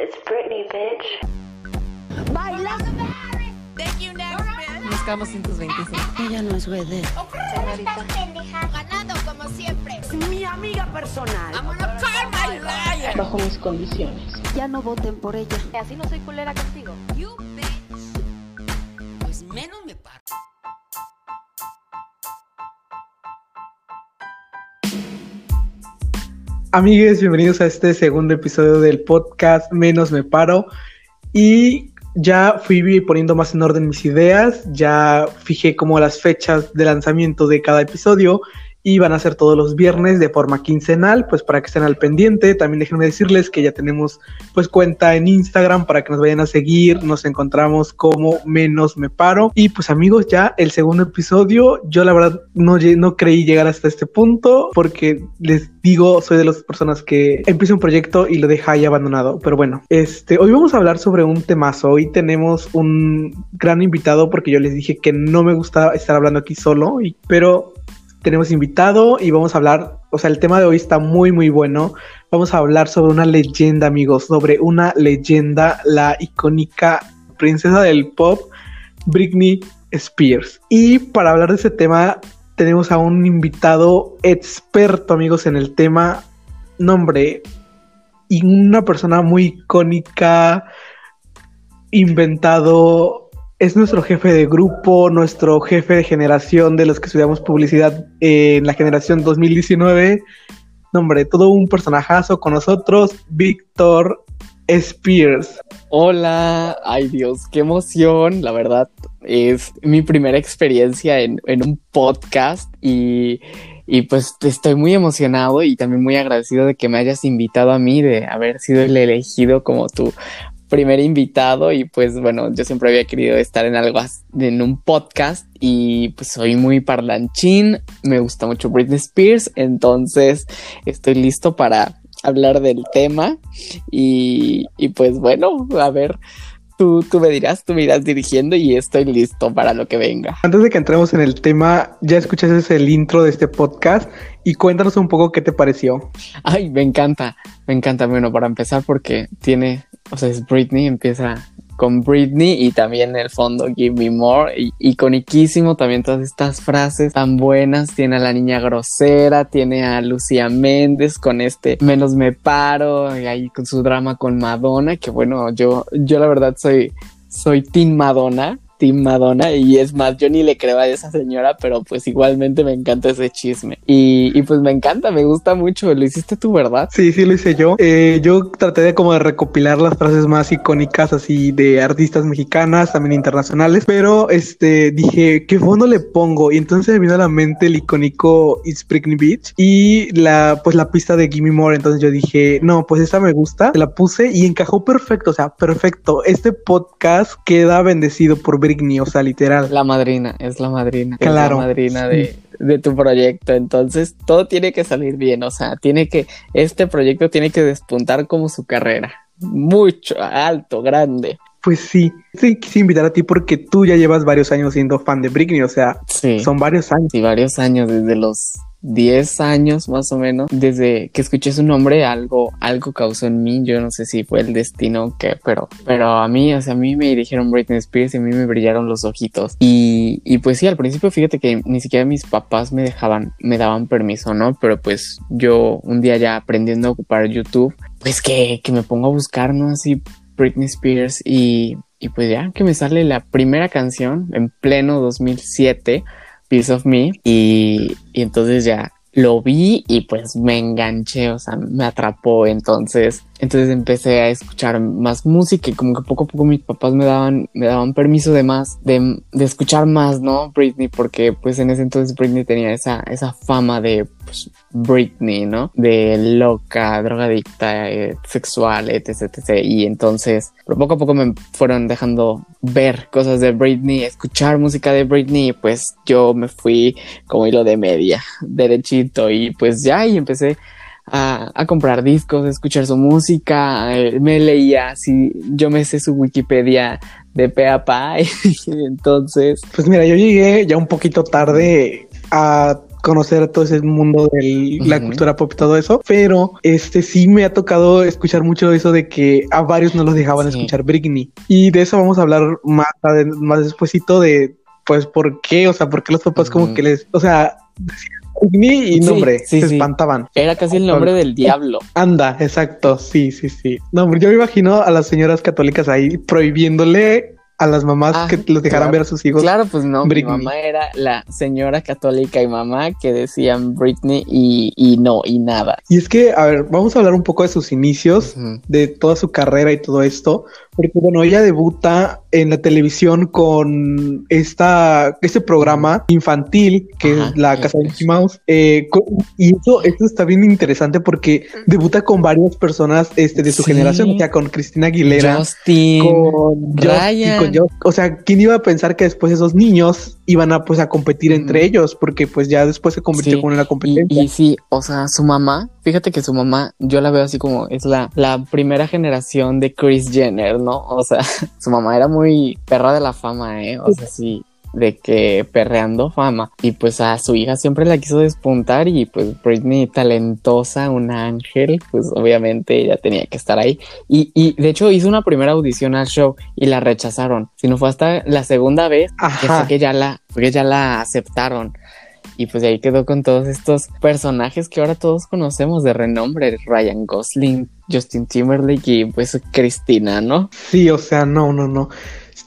It's Britney, bitch. ¡Baila! Thank you, next, bitch. Nos quedamos sin tus 25. Ella no es vedette. Señorita. Ganando como siempre. Es mi amiga personal. I'm gonna call my liar. bajo mis condiciones. Ya no voten por ella. Así no soy culera contigo. You bitch. Pues menos me paro. Amigues, bienvenidos a este segundo episodio del podcast Menos Me Paro. Y ya fui poniendo más en orden mis ideas, ya fijé como las fechas de lanzamiento de cada episodio y van a ser todos los viernes de forma quincenal, pues para que estén al pendiente. También déjenme decirles que ya tenemos pues cuenta en Instagram para que nos vayan a seguir. Nos encontramos como menos me paro. Y pues amigos, ya el segundo episodio, yo la verdad no, no creí llegar hasta este punto porque les digo, soy de las personas que empieza un proyecto y lo deja ahí abandonado. Pero bueno, este, hoy vamos a hablar sobre un temazo. Hoy tenemos un gran invitado porque yo les dije que no me gusta estar hablando aquí solo, pero tenemos invitado y vamos a hablar, o sea, el tema de hoy está muy, muy bueno. Vamos a hablar sobre una leyenda, amigos, sobre una leyenda, la icónica princesa del pop, Britney Spears. Y para hablar de ese tema, tenemos a un invitado experto, amigos, en el tema, nombre, y una persona muy icónica, inventado, es nuestro jefe de grupo, nuestro jefe de generación de los que estudiamos publicidad en la generación 2019. Nombre, todo un personajazo con nosotros, Víctor Spears. Hola, ay Dios, qué emoción, la verdad es mi primera experiencia en, en un podcast y, y pues estoy muy emocionado y también muy agradecido de que me hayas invitado a mí, de haber sido el elegido como tu primer invitado y pues bueno, yo siempre había querido estar en algo en un podcast y pues soy muy parlanchín, me gusta mucho Britney Spears, entonces estoy listo para hablar del tema y, y pues bueno, a ver, tú, tú me dirás, tú me irás dirigiendo y estoy listo para lo que venga. Antes de que entremos en el tema, ya escuchaste el intro de este podcast y cuéntanos un poco qué te pareció. Ay, me encanta, me encanta. Bueno, para empezar porque tiene, o sea, es Britney, empieza con Britney y también en el fondo Give Me More, y, iconiquísimo también todas estas frases tan buenas, tiene a la niña grosera, tiene a Lucía Méndez con este Menos me paro, y ahí con su drama con Madonna, que bueno, yo, yo la verdad soy, soy Team Madonna, Team Madonna, y es más, yo ni le creo a esa señora, pero pues igualmente me encanta ese chisme. Y, y pues me encanta, me gusta mucho, lo hiciste tú, ¿verdad? Sí, sí lo hice yo. Eh, yo traté de como de recopilar las frases más icónicas así de artistas mexicanas, también internacionales, pero este dije, ¿qué fondo le pongo? Y entonces me vino a la mente el icónico It's Britney Beach y la pues la pista de Gimme More, entonces yo dije, no, pues esta me gusta, la puse y encajó perfecto, o sea, perfecto. Este podcast queda bendecido por Britney, o sea, literal. La madrina, es la madrina. es Claro, la madrina de, de tu proyecto. Entonces, todo tiene que salir bien. O sea, tiene que, este proyecto tiene que despuntar como su carrera. Mucho, alto, grande. Pues sí, sí quise invitar a ti porque tú ya llevas varios años siendo fan de Britney, o sea, Sí. son varios años. Sí, varios años, desde los 10 años más o menos, desde que escuché su nombre, algo, algo causó en mí, yo no sé si fue el destino o qué, pero, pero a mí, o sea, a mí me dirigieron Britney Spears y a mí me brillaron los ojitos. Y, y pues sí, al principio fíjate que ni siquiera mis papás me dejaban, me daban permiso, ¿no? Pero pues yo un día ya aprendiendo a ocupar YouTube, pues que, que me pongo a buscar, ¿no? Así Britney Spears y, y pues ya que me sale la primera canción en pleno 2007 Piece of Me y, y entonces ya lo vi y pues me enganché, o sea, me atrapó, entonces, entonces empecé a escuchar más música y como que poco a poco mis papás me daban, me daban permiso de más, de, de escuchar más, ¿no? Britney, porque pues en ese entonces Britney tenía esa, esa fama de pues, Britney, ¿no? De loca, drogadicta, eh, sexual, etc. Y entonces, poco a poco me fueron dejando ver cosas de Britney, escuchar música de Britney, y pues yo me fui como hilo de media, derechito, y pues ya, y empecé a, a comprar discos, a escuchar su música, eh, me leía así, yo me sé su Wikipedia de pe a pa, y entonces, Pues mira, yo llegué ya un poquito tarde a conocer todo ese mundo de la cultura pop y todo eso, pero este sí me ha tocado escuchar mucho eso de que a varios no los dejaban Sí. escuchar Britney. Y de eso vamos a hablar más, más despuesito de, pues, ¿por qué? O sea, ¿por qué los papás como que les, o sea, Britney y nombre, sí, se espantaban. Era casi el nombre del diablo. Anda, exacto, sí, sí, sí. No, yo me imagino a las señoras católicas ahí prohibiéndole a las mamás Ah, que los dejaran claro. ver a sus hijos. Claro, pues no, mi mamá era la señora católica y mamá que decían Britney y, y no, y nada. Y es que, a ver, vamos a hablar un poco de sus inicios, de toda su carrera y todo esto, porque bueno, ella debuta en la televisión con esta, este programa infantil que Ajá, es la Casa de. Mickey Mouse, eh, y eso, esto está bien interesante porque debuta con varias personas este, de su Sí. generación, o sea, con Cristina Aguilera. Justin, con Ryan. Just- y con o sea, ¿quién iba a pensar que después esos niños iban a pues a competir entre ellos? Porque pues ya después se convirtió Sí, como en la Y, competencia. y sí, o sea, su mamá, fíjate que su mamá, yo la veo así como es la, la primera generación de Chris Jenner, ¿no? O sea, su mamá era muy perra de la fama, ¿eh? O sea, sí, de que perreando fama. Y pues a su hija siempre la quiso despuntar y pues Britney talentosa, un ángel, pues obviamente ella tenía que estar ahí. Y, y de hecho hizo una primera audición al show y la rechazaron. Si no fue hasta la segunda vez que fue que ya la, fue que ya la aceptaron. Y pues de ahí quedó con todos estos personajes que ahora todos conocemos de renombre, Ryan Gosling, Justin Timberlake y pues Cristina, ¿no? Sí, o sea, no, no, no.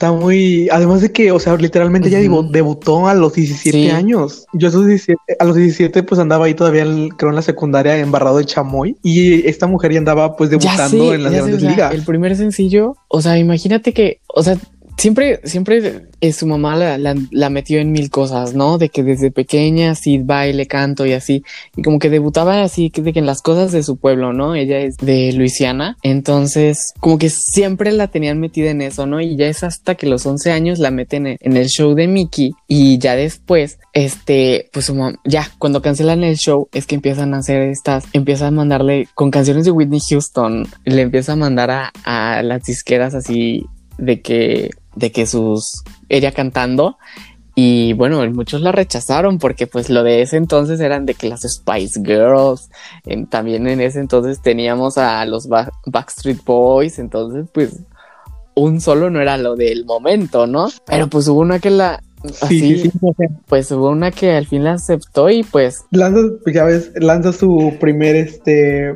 Está muy. Además de que, o sea, literalmente ella Ujú. debu- debutó a los 17 Sí. años. Yo a, esos 17 a los 17, pues andaba ahí todavía, en- creo, en la secundaria, embarrado de chamoy. Y esta mujer ya andaba, pues, debutando sé, en las sé, grandes o sea, ligas. El primer sencillo, o sea, imagínate que, o sea, siempre, siempre eh, su mamá la, metió en mil cosas, ¿no? De que desde pequeña sí baile, canto y así, y como que debutaba así, de que en las cosas de su pueblo, ¿no? Ella es de Luisiana, entonces como que siempre la tenían metida en eso, ¿no? Y ya es hasta que los 11 años la meten en, el show de Mickey y ya después, este, pues su mam- ya cuando cancelan el show es que empiezan a hacer estas, empiezan a mandarle con canciones de Whitney Houston, le empieza a mandar a, a las disqueras así de que, de que sus, ella cantando. Y bueno, muchos la rechazaron porque pues lo de ese entonces eran de que las Spice Girls, en- también en ese entonces teníamos a los Ba- Backstreet Boys, entonces pues un solo no era lo del momento, ¿no? Pero pues hubo una que la... Sí, así, sí, Pues hubo una que al fin la aceptó y pues... lanza, ya ves, lanza su primer, este,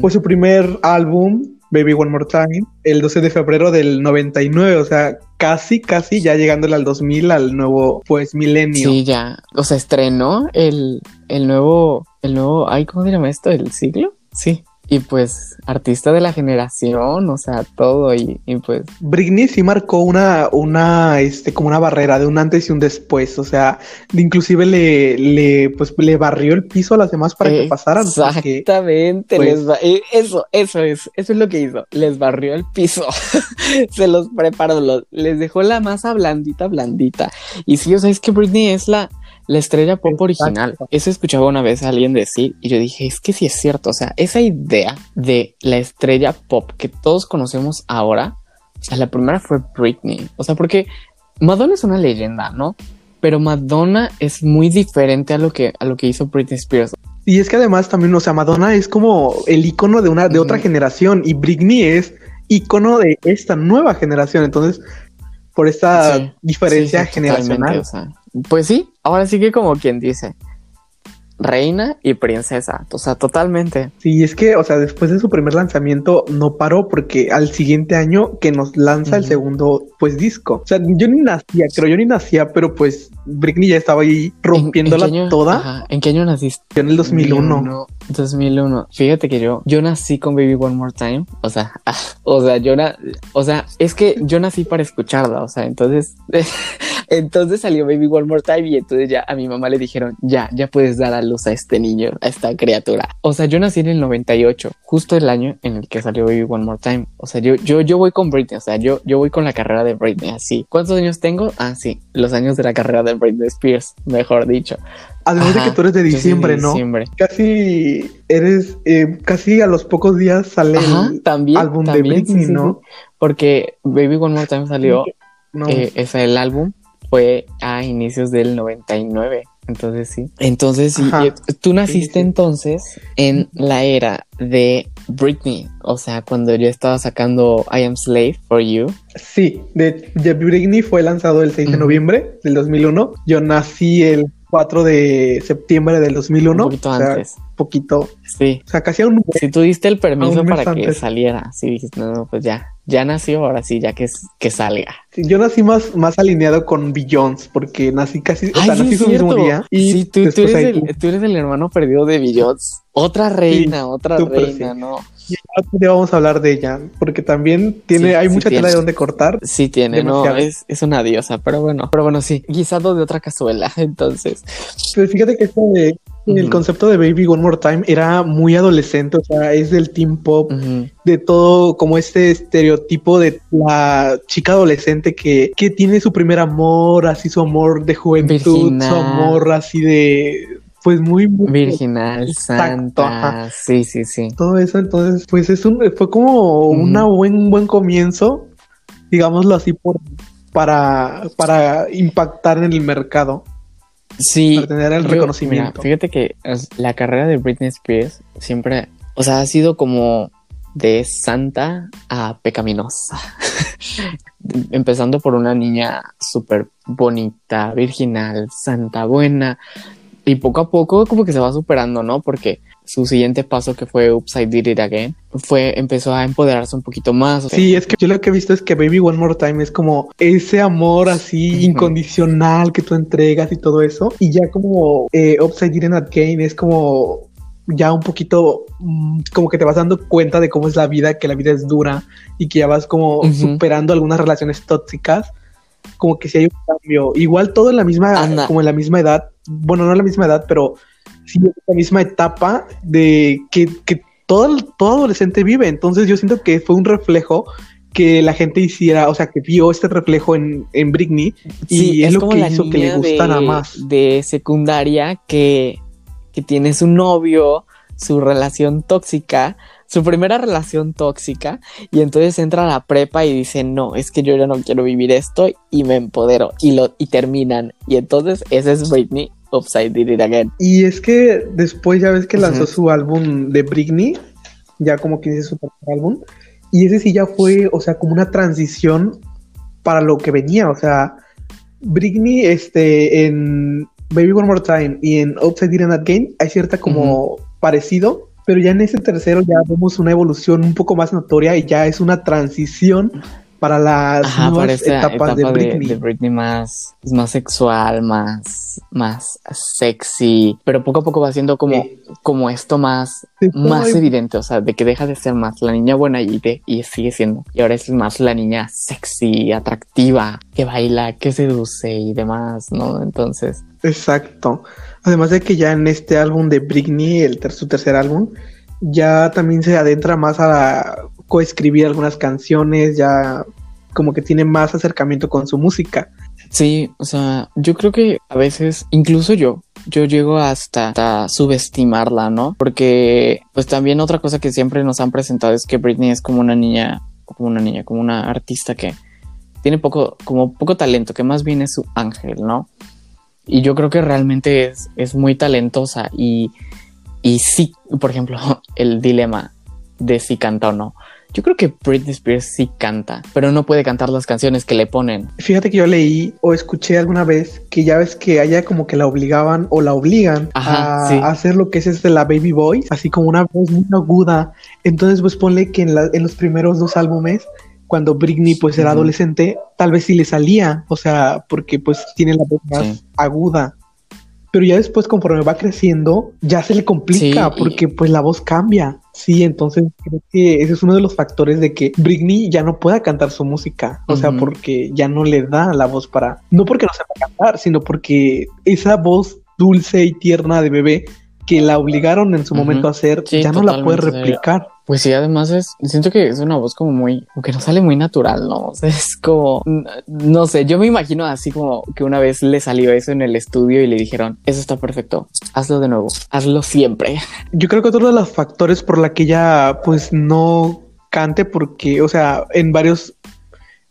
pues su primer álbum, Baby One More Time, el 12 de febrero del 99, o sea, casi, casi ya llegándole al 2000, al nuevo, pues, milenio. Sí, ya. O sea, estrenó el, el nuevo, el nuevo, ay, ¿cómo se llama esto? ¿El siglo? Sí. Y pues, artista de la generación, o sea, todo. Y, y pues, Britney sí marcó una, una, este, como una barrera de un antes y un después, o sea, inclusive le, le, pues, le barrió el piso a las demás para que pasaran. porque- Exactamente. pues- les ba- eh, eso, eso es, eso es lo que hizo. Les barrió el piso. Se los preparó, los- les dejó la masa blandita, blandita. Y sí, o sea, es que Britney es la, la estrella pop original. Eso escuchaba una vez a alguien decir y yo dije, es que sí es cierto. O sea, esa idea de la estrella pop que todos conocemos ahora, o sea, la primera fue Britney. O sea, porque Madonna es una leyenda, ¿no? Pero Madonna es muy diferente a lo que, a lo que hizo Britney Spears. Y es que además también, o sea, Madonna es como el icono de una, de otra generación y Britney es icono de esta nueva generación. Entonces, por esta Sí, diferencia Sí, sí, totalmente, generacional. o sea, pues sí, ahora sí que como quien dice, reina y princesa, o sea, totalmente. Sí, es que, o sea, después de su primer lanzamiento no paró porque al siguiente año que nos lanza el segundo, pues, disco. O sea, yo ni nacía, creo, yo ni nacía, pero pues Britney ya estaba ahí ¿En- rompiéndola en año- toda ajá, ¿En qué año naciste? yo en el 2001. 2001. Fíjate que yo, yo nací con Baby One More Time. O sea, o sea, yo na- o sea, es que yo nací para escucharla. O sea, entonces, entonces salió Baby One More Time y entonces ya a mi mamá le dijeron, ya, ya puedes dar a luz a este niño, a esta criatura. O sea, yo nací en el 98, justo el año en el que salió Baby One More Time. O sea, yo, yo, yo voy con Britney. O sea, yo, yo voy con la carrera de Britney así. ¿Cuántos años tengo? Ah, sí, los años de la carrera de Britney Spears, mejor dicho. Además de que tú eres de diciembre, ¿no? diciembre. Casi eres, eh, casi a los pocos días sale Ajá, el también, álbum de Britney, sí, sí, ¿no? sí. Porque Baby One More Time salió, No. eh, ese el álbum fue a inicios del 99. Entonces sí. Entonces sí. Ajá. Tú naciste entonces en la era de Britney. O sea, cuando yo estaba sacando I Am Slave for You. Sí, de, de Britney fue lanzado el 6 de noviembre del 2001. Yo nací el 4 de septiembre del 2001. Un poquito o sea, antes. poquito. Sí. O sea, casi a un Si tú diste el permiso para que antes. saliera. Sí, dijiste, no, no, pues ya. Ya nació, ahora sí, ya que, que salga. Sí, Yo nací más, más alineado con Billions porque nací casi, o sea, sí, nací su mismo día. Y sí, tú, eres el, tú eres el hermano perdido de Billots. Otra reina, otra reina, sí. Día vamos a hablar de ella porque también tiene, Sí, hay sí mucha tela de donde cortar. Sí tiene, Demasiado. no, es, es una diosa, pero bueno, pero bueno, sí, guisado de otra cazuela, entonces. Pero fíjate que esto de el concepto de Baby One More Time era muy adolescente, o sea, es del teen pop, de todo como este estereotipo de la chica adolescente que, que tiene su primer amor, así su amor de juventud, su amor así de, pues muy, muy Virginal, Exacto, santa, sí, sí, sí. todo eso, entonces, pues es un, fue como Ujú. una buen, buen comienzo, digámoslo así, por, para, para impactar en el mercado, Sí, para tener el yo- reconocimiento. mira, fíjate que la carrera de Britney Spears siempre, o sea, ha sido como de santa a pecaminosa. Empezando por una niña súper bonita, virginal, santa, buena. Y poco a poco como que se va superando, ¿no? Porque su siguiente paso que fue I Did It Again, fue, empezó a empoderarse un poquito más. o sea, Sí, es que yo lo que he visto es que Baby One More Time es como ese amor así incondicional que tú entregas y todo eso. Y ya como eh, Upside Down Again es como ya un poquito mm, como que te vas dando cuenta de cómo es la vida, que la vida es dura y que ya vas como superando algunas relaciones tóxicas. Como que si hay un cambio. Igual todo en la misma, Anda. como en la misma edad. Bueno, no en la misma edad, pero sí en la misma etapa de que, que todo, todo adolescente vive. Entonces yo siento que fue un reflejo que la gente hiciera, o sea, que vio este reflejo en, en Britney y es, lo como que la hizo que le gustara de- más. De secundaria que, que tiene su novio, su relación tóxica, su primera relación tóxica, y entonces entra a la prepa y dice, no, es que yo ya no quiero vivir esto, y me empodero, y lo, y terminan. Y entonces ese es Britney, Upside Did It Again. Y es que después ya ves que lanzó su álbum de Britney, ya como que dice su álbum, y ese sí ya fue, o sea, como una transición para lo que venía, o sea, Britney, este, en Baby One More Time y en Upside Down Again hay cierta como parecido, pero ya en ese tercero ya vemos una evolución un poco más notoria y ya es una transición para las Ajá, etapas etapa de Britney. de Britney más, más sexual, más, más sexy, pero poco a poco va siendo como, Sí. como esto más, Sí, más evidente, o sea, de que deja de ser más la niña buena y, de, y sigue siendo, y ahora es más la niña sexy, atractiva, que baila, que seduce y demás, ¿no? Entonces, Exacto. Además de que ya en este álbum de Britney, el ter- su tercer álbum, ya también se adentra más a coescribir algunas canciones, ya como que tiene más acercamiento con su música. sí, o sea, yo creo que a veces, incluso yo, yo llego hasta, hasta subestimarla, ¿no? Porque, pues también otra cosa que siempre nos han presentado es que Britney es como una niña, como una niña, como una artista que tiene poco, como poco talento, que más bien es su ángel, ¿no? Y yo creo que realmente es, es muy talentosa y, y sí, por ejemplo, el dilema de si canta o no. Yo creo que Britney Spears sí canta, pero no puede cantar las canciones que le ponen. Fíjate que yo leí o escuché alguna vez que ya ves que a ella como que la obligaban o la obligan Ajá, a, sí. hacer lo que es este, la baby voice, así como una voz muy aguda. Entonces pues ponle que en, la- en los primeros dos álbumes, cuando Britney pues era adolescente, tal vez sí le salía, o sea, porque pues tiene la voz más Sí. aguda. Pero ya después conforme va creciendo, ya se le complica Sí, y- porque pues la voz cambia. Sí, entonces creo que ese es uno de los factores de que Britney ya no pueda cantar su música. O sea, porque ya no le da la voz para... No porque no sepa cantar, sino porque esa voz dulce y tierna de bebé que la obligaron en su momento a hacer, Sí, ya no la puede replicar. Pues sí, además es, siento que es una voz como muy, que no sale muy natural, ¿no? O sea, es como, no sé, yo me imagino así como que una vez le salió eso en el estudio y le dijeron, eso está perfecto, hazlo de nuevo, hazlo siempre. Yo creo que otro de los factores por la que ella pues no cante porque, o sea, en varias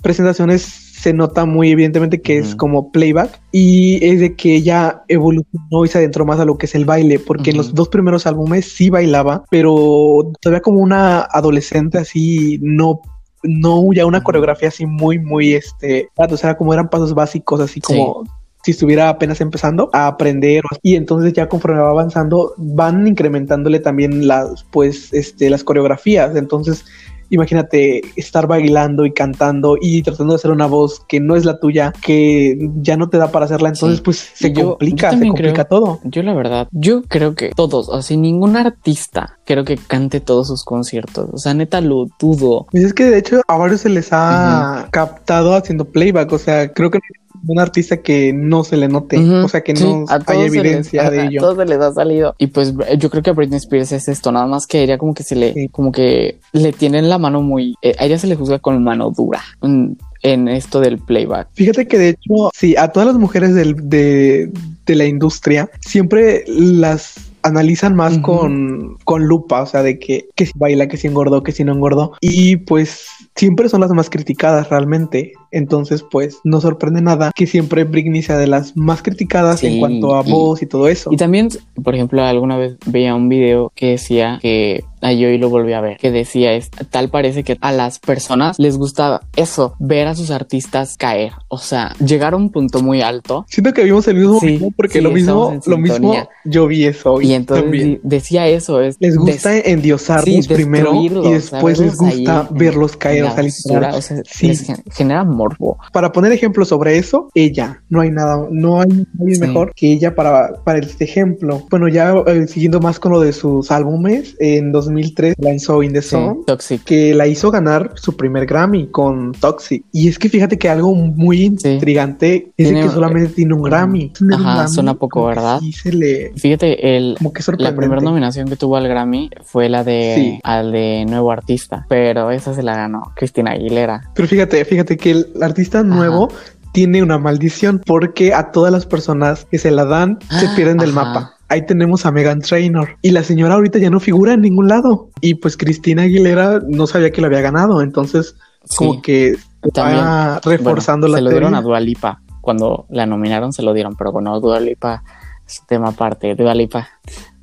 presentaciones se nota muy evidentemente que es Ujú. como playback y es de que ella evolucionó y se adentró más a lo que es el baile, porque en los dos primeros álbumes sí bailaba, pero todavía como una adolescente así, no no ya una Ujú. coreografía así muy muy este, o sea, como eran pasos básicos así como si estuviera apenas empezando a aprender y entonces ya conforme va avanzando van incrementándole también las pues este las coreografías entonces imagínate estar bailando y cantando y tratando de hacer una voz que no es la tuya que ya no te da para hacerla entonces Sí. pues se yo- complica yo se complica creo- todo Yo la verdad, yo creo que todos, o sea, ningún artista creo que cante todos sus conciertos. O sea, neta lo dudo. pues es que de hecho a varios se les ha captado haciendo playback o sea creo que un artista que no se le note o sea que no a hay les- evidencia de a ello todos se les ha salido. Y pues yo creo que a Britney Spears es esto, nada más que a ella como que se le, Sí. como que le tienen la mano muy, eh, a ella se le juzga con mano dura en, en esto del playback. Fíjate que de hecho, sí, a todas las mujeres del- de, de la industria siempre las analizan más con, con lupa, o sea, de que, que si baila, que si engordó, que si no engordó. Y pues siempre son las más criticadas realmente. Entonces, pues no sorprende nada que siempre Britney sea de las más criticadas Sí, en cuanto a y- voz y todo eso. Y también, por ejemplo, alguna vez veía un video que decía que a yo y lo volví a ver, que decía es tal parece que a las personas les gusta eso, ver a sus artistas caer, o sea, llegar a un punto muy alto Siento que vimos el mismo Sí, video porque sí, lo mismo, lo mismo yo vi eso y entonces también. decía eso, es Les gusta endiosarlos sí, primero y después les ahí gusta verlos caer, o sea, basura, literal. o sea, Sí. les gen- genera morbo. Para poner ejemplos sobre eso, ella, no hay nada, no hay nadie Sí. mejor que ella para, para este ejemplo. Bueno, ya eh, siguiendo más con lo de sus álbumes, en 2003 lanzó In the Sí, Zone, Toxic. que la hizo ganar su primer Grammy con Toxic. Y es que fíjate que algo muy intrigante es Tiene- que solamente tiene un Grammy. Un Ajá, Grammy, suena poco, ¿verdad? Sí, se le... Fíjate, el, Como que La primera nominación que tuvo al Grammy fue la de al de nuevo artista, pero esa se la ganó Cristina Aguilera. Pero fíjate, fíjate que el artista nuevo tiene una maldición porque a todas las personas que se la dan se Ah, pierden del ajá. mapa. Ahí tenemos a Megan Trainor y la señora ahorita ya no figura en ningún lado. Y pues Cristina Aguilera no sabía que lo había ganado, entonces como que va reforzando Bueno, la se lo dieron a Dua Lipa. Cuando la nominaron se lo dieron, pero bueno, Dua Lipa es tema aparte. Dua Lipa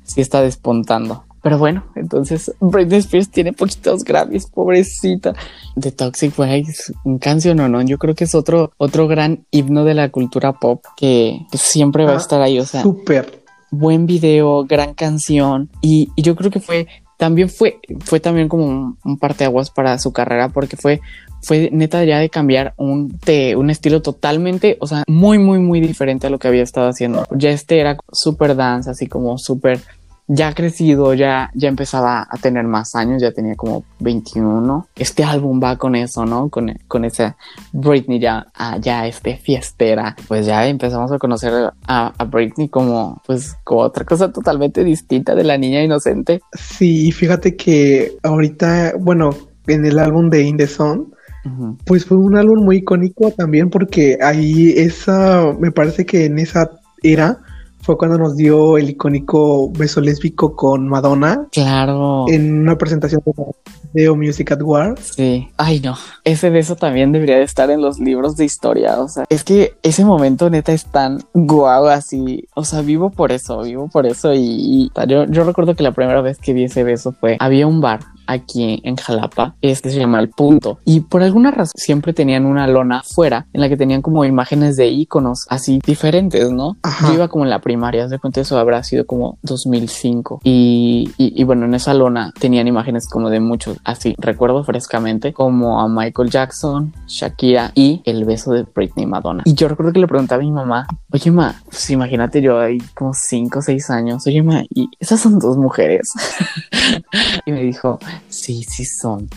sí está despuntando. Pero bueno, entonces Britney Spears tiene poquitos Grammys, pobrecita. The Toxic fue un canción o no, yo creo que es otro, otro gran himno de la cultura pop que siempre va a Ah, estar ahí. O sea, Súper. buen video, gran canción y, y yo creo que fue también fue fue también como un, un parteaguas para su carrera porque fue fue neta ya de cambiar un de un estilo totalmente, o sea, muy muy muy diferente a lo que había estado haciendo. Ya este era super dance, así como súper ya crecido, ya, ya empezaba a tener más años, ya tenía como 21. Este álbum va con eso, ¿no? Con, con esa Britney ya, ah, ya este fiestera. Pues ya empezamos a conocer a, a Britney como, pues, como otra cosa totalmente distinta de la niña inocente. Sí, fíjate que ahorita, bueno, en el álbum de In the Zone. Pues fue un álbum muy icónico también porque ahí esa, me parece que en esa era fue cuando nos dio el icónico beso lésbico con Madonna Claro. en una presentación de Video Music at War. Sí. Ay, no. Ese beso también debería de estar en los libros de historia. O sea, es que ese momento neta es tan guau así. O sea, vivo por eso, vivo por eso. Y, y yo, yo recuerdo que la primera vez que vi ese beso fue, había un bar aquí en Jalapa, este se llama El Punto. Y por alguna razón siempre tenían una lona fuera en la que tenían como imágenes de iconos así diferentes, ¿no? Ajá. Yo iba como en la primaria, de cuenta eso habrá sido como 2005. Y, y, y bueno, en esa lona tenían imágenes como de muchos, así recuerdo frescamente, como a Michael Jackson, Shakira y el beso de Britney Madonna. Y yo recuerdo que le preguntaba a mi mamá, oye, ma, pues imagínate yo ahí como 5 o 6 años, oye, ma, y esas son dos mujeres. y me dijo, sí, sí son.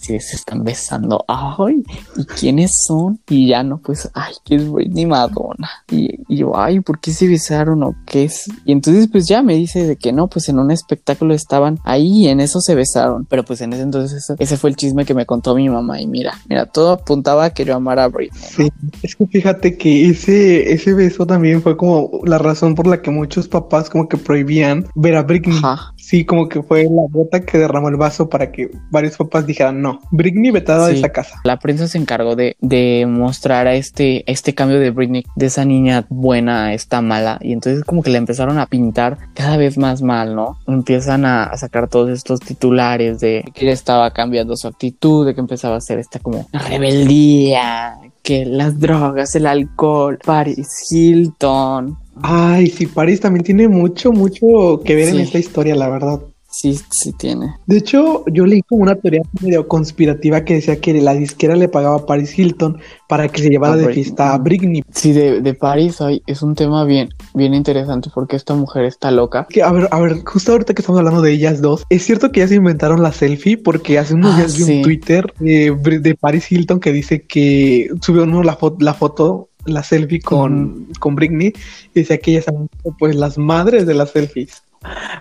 Sí, se están besando. Ay, ¿y quiénes son? Y ya no, pues, ay, que es Britney Madonna. Y, y yo, ay, ¿por qué se besaron o qué es? Y entonces, pues ya me dice de que no, pues en un espectáculo estaban ahí y en eso se besaron. Pero pues en ese entonces, ese, fue el chisme que me contó mi mamá. Y mira, mira, todo apuntaba a que yo amara a Britney. ¿no? Sí, es que fíjate que ese, ese beso también fue como la razón por la que muchos papás como que prohibían ver a Britney. Ajá. Sí, como que fue la gota que derramó el vaso para que varios papás dijeran, no, Britney vetada de esa casa. La prensa se encargó de, de mostrar a este, este cambio de Britney, de esa niña buena a esta mala, y entonces como que la empezaron a pintar cada vez más mal, ¿no? Empiezan a, a sacar todos estos titulares de que ella estaba cambiando su actitud, de que empezaba a hacer esta como rebeldía, que las drogas, el alcohol, Paris Hilton. Ay, sí, Paris también tiene mucho, mucho que ver en esta historia, la verdad. Sí, sí tiene. De hecho, yo leí como una teoría medio conspirativa que decía que la disquera le pagaba a Paris Hilton para que se llevara A de Britney. fiesta a Britney. Sí, de, de Paris ay, es un tema bien, bien interesante porque esta mujer está loca. Que, a ver, a ver, justo ahorita que estamos hablando de ellas dos, es cierto que ya se inventaron la selfie porque hace unos Ah, días vi sí. un Twitter de, de Paris Hilton que dice que subió uno la, fo- la foto, la selfie con, con Britney y decía que ellas son pues las madres de las selfies.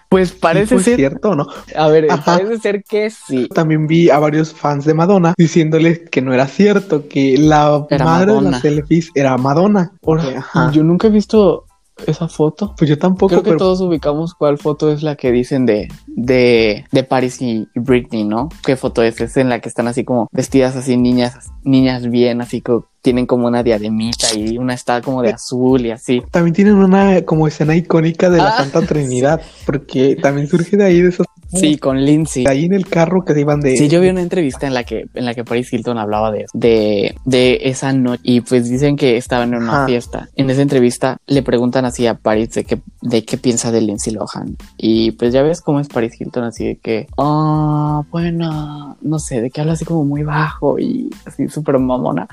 Pues ¿Sí parece fue ser, cierto no? a ver, Ajá. parece ser que sí. También vi a varios fans de Madonna diciéndoles que no era cierto, que la Era madre de las selfies era Madonna. Ajá. Yo nunca he visto esa foto. Pues yo tampoco, Creo que pero todos ubicamos cuál foto es la que dicen de, de, de Paris y Britney, ¿no? ¿Qué foto es? Es en la que están así como vestidas así niñas, niñas bien, así que tienen como una diademita y una está como de azul y así. también tienen una como escena icónica de la Ah, Santa Trinidad, porque también surge de ahí de esos Sí, con Lindsay. ahí en el carro que se iban de Sí, yo vi una entrevista en la que en la que Paris Hilton hablaba de de, de esa noche y pues dicen que estaban en una Ajá. fiesta. En esa entrevista le preguntan así a Paris de qué de qué piensa de Lindsay Lohan y pues ya ves cómo es Paris Hilton así de que ah bueno no sé de que habla así como muy bajo y así súper mamona.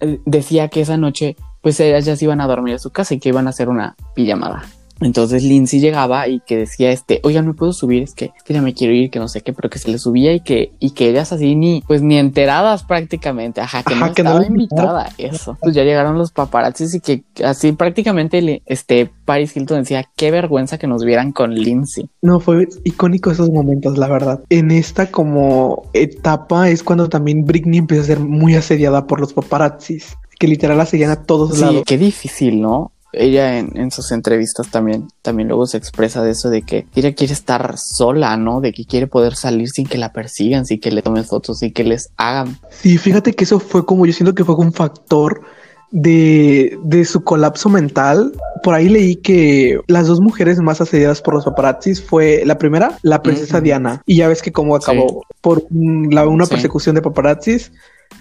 Eh, Decía que esa noche pues ellas ya se iban a dormir a su casa y que iban a hacer una pijamada. Entonces Lindsay llegaba y que decía este, oigan, ¿me puedo subir? Es que, que ya me quiero ir, que no sé qué, pero que se le subía y que, y que ellas así ni, pues ni enteradas prácticamente, ajá, que Ajá, no que no estaba invitada, eso. Pues ya llegaron los paparazzis y que así prácticamente, este, Paris Hilton decía, qué vergüenza que nos vieran con Lindsay. No, fue icónico esos momentos, la verdad. En esta como etapa es cuando también Britney empieza a ser muy asediada por los paparazzis, que literal la seguían a todos Sí, lados. qué difícil, ¿no? Ella en, en sus entrevistas también, también luego se expresa de eso de que ella quiere estar sola, ¿no? De que quiere poder salir sin que la persigan, sin que le tomen fotos, sin que les hagan Sí, fíjate que eso fue como yo siento que fue un factor de, de su colapso mental. Por ahí leí que las dos mujeres más asediadas por los paparazzis fue la primera, la princesa Ujú. Diana. Y ya ves que como acabó por un- la- una Sí. persecución de paparazzis,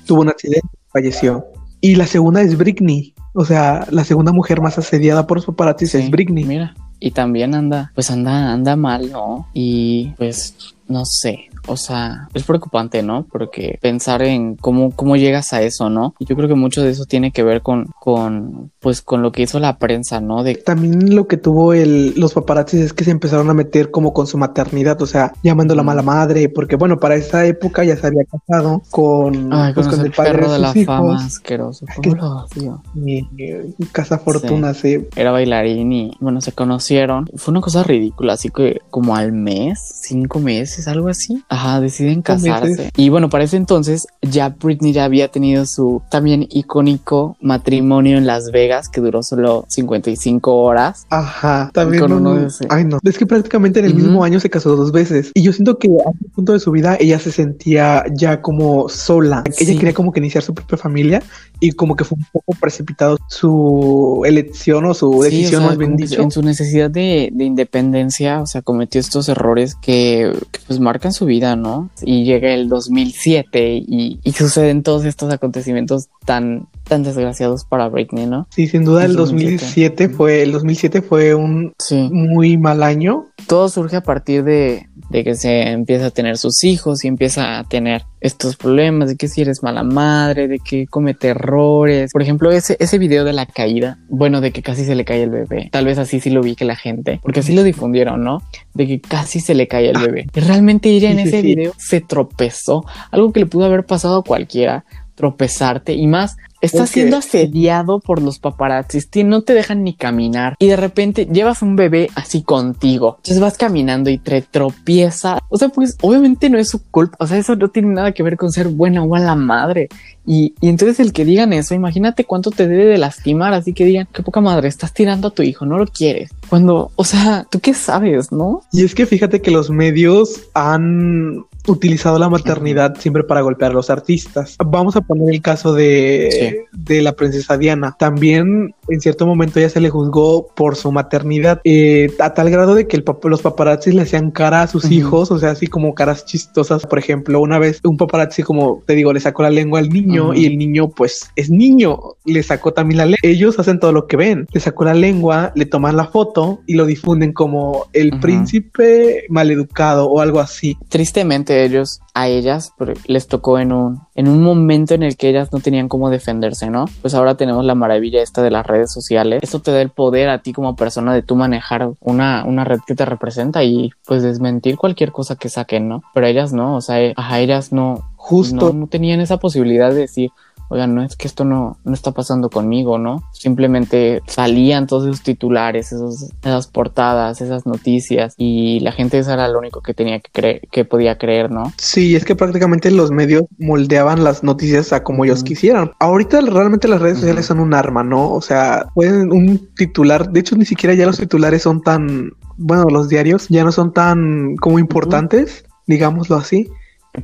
tuvo un accidente, falleció. Y la segunda es Britney. O sea, la segunda mujer más asediada por los paparazzis es Britney. Mira, y también anda, pues anda, anda mal, ¿no? Y pues, no sé, o sea, es preocupante, ¿no? Porque pensar en cómo, cómo llegas a eso, ¿no? Y yo creo que mucho de eso tiene que ver con, con, pues, con lo que hizo la prensa, ¿no? De También lo que tuvo el, los paparazzis es que se empezaron a meter como con su maternidad, o sea, llamándola mala madre, porque bueno, para esa época ya se había casado con, Ay, pues, con el padre perro de de la sus fama hijos. asqueroso. que- ¿Cómo lo odio? Y, eh, Casa Fortuna, sí. Era bailarín y bueno, se conocieron. Fue una cosa ridícula, así que como al mes, cinco meses, algo así. Ajá, deciden casarse. meses. Y bueno, para ese entonces ya Britney ya había tenido su también icónico matrimonio en Las Vegas que duró solo 55 horas. Ajá, también. Con no, uno no- de ese. Ay, no. Es que prácticamente en el mismo año se casó dos veces. Y yo siento que a un punto de su vida ella se sentía ya como sola. Sí. Ella quería como que iniciar su propia familia y como que fue un poco precipitado su elección o su Sí, o decisión, sea, más bien dicho. en su necesidad de, de independencia, o sea, cometió estos errores que, que, pues marcan su vida, ¿no? Y llega el 2007 y, y suceden todos estos acontecimientos tan, tan desgraciados para Britney, ¿no? Sí, sin duda El el 2007 fue, el 2007 fue un Sí. muy mal año. Todo surge a partir de, de que se empieza a tener sus hijos y empieza a tener estos problemas de que si eres mala madre, de que comete errores. Por ejemplo, ese, ese video de la caída, bueno, de que casi se le cae el bebé. Tal vez así sí lo vi que la gente, porque así lo difundieron, ¿no? De que casi se le cae el bebé. Y realmente ella en sí, ese sí. video se tropezó, algo que le pudo haber pasado a cualquiera tropezarte y más Estás Ok. siendo asediado por los paparazzis, no te dejan ni caminar y de repente llevas un bebé así contigo. Entonces vas caminando y te tropieza. O sea, pues obviamente no es su culpa. O sea, eso no tiene nada que ver con ser buena o mala madre. Y, y entonces el que digan eso, imagínate cuánto te debe de lastimar. Así que digan, qué poca madre, estás tirando a tu hijo, no lo quieres. Cuando, o sea, tú qué sabes, ¿no? Y es que fíjate que los medios han utilizado la maternidad siempre para golpear a los artistas. Vamos a poner el caso de, de la princesa Diana. También en cierto momento ya se le juzgó por su maternidad eh, a tal grado de que el pap- los paparazzis le hacían cara a sus hijos, o sea, así como caras chistosas. Por ejemplo, una vez un paparazzi, como te digo, le sacó la lengua al niño y el niño pues es niño, le sacó también la lengua. Ellos hacen todo lo que ven. Le sacó la lengua, le toman la foto y lo difunden como el Ujú. príncipe maleducado o algo así. tristemente ellos a ellas les tocó en un en un momento en el que ellas no tenían cómo defenderse, ¿no? Pues ahora tenemos la maravilla esta de las redes sociales. Esto te da el poder a ti como persona de tú manejar una, una red que te representa y pues desmentir cualquier cosa que saquen, ¿no? Pero ellas no, o sea, eh, a ellas no, Justo. no, no tenían esa posibilidad de decir, oigan, no es que esto no, no está pasando conmigo, ¿no? Simplemente salían todos esos titulares, esos, esas portadas, esas noticias y la gente eso era lo único que tenía que creer, que podía creer, ¿no? Sí, es que prácticamente los medios moldeaban las noticias a como ellos quisieran. Ahorita realmente las redes sociales son un arma, ¿no? O sea, pueden un titular, de hecho ni siquiera ya los titulares son tan, bueno, los diarios ya no son tan como importantes, digámoslo así.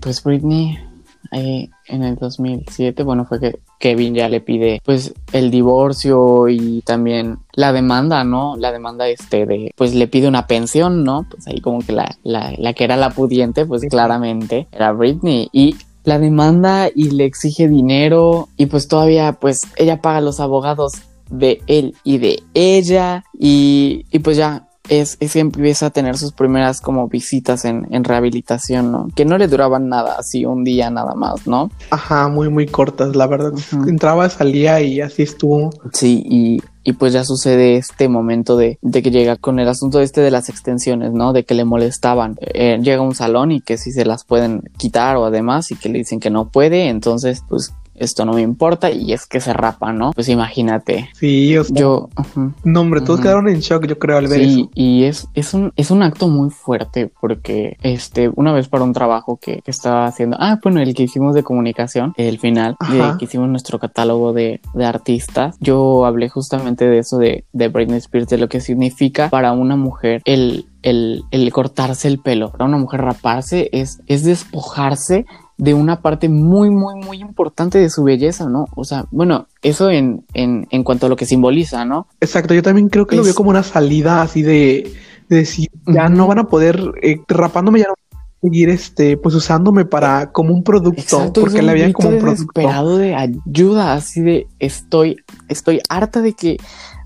Pues Britney, eh, en el 2007, bueno, fue que Kevin ya le pide pues el divorcio y también la demanda, ¿no? La demanda este de, pues le pide una pensión, ¿no? Pues ahí como que la, la, la que era la pudiente, pues claramente era Britney y la demanda y le exige dinero y pues todavía pues ella paga los abogados de él y de ella y, y pues ya es, es que empieza a tener sus primeras como visitas en, en rehabilitación, ¿no? Que no le duraban nada, así un día nada más, ¿no? Ajá, muy, muy cortas, la verdad. Entraba, salía y así estuvo. Sí, y, y pues ya sucede este momento de, de que llega con el asunto este de las extensiones, ¿no? De que le molestaban. Eh, llega a un salón y que si se las pueden quitar o además y que le dicen que no puede, entonces pues esto no me importa y es que se rapa, ¿no? Pues imagínate. Sí, o sea, Yo, no, hombre, todos quedaron en shock, yo creo, al ver Sí, eso. y es, es, un, es un acto muy fuerte porque este, una vez para un trabajo que, que estaba haciendo, ah, bueno, el que hicimos de comunicación, el final, de que hicimos nuestro catálogo de, de artistas, yo hablé justamente de eso de, de Britney Spears, de lo que significa para una mujer el, el, el cortarse el pelo. Para una mujer raparse es, es despojarse de una parte muy, muy, muy importante de su belleza, ¿no? O sea, bueno, eso en, en, en cuanto a lo que simboliza, ¿no? Exacto, yo también creo que lo veo como una salida así de, de decir, ya no van a poder, eh, rapándome ya no van a seguir este, pues usándome para como un producto, Exacto, porque veían grito como un producto. de ayuda, así de estoy, estoy harta de que,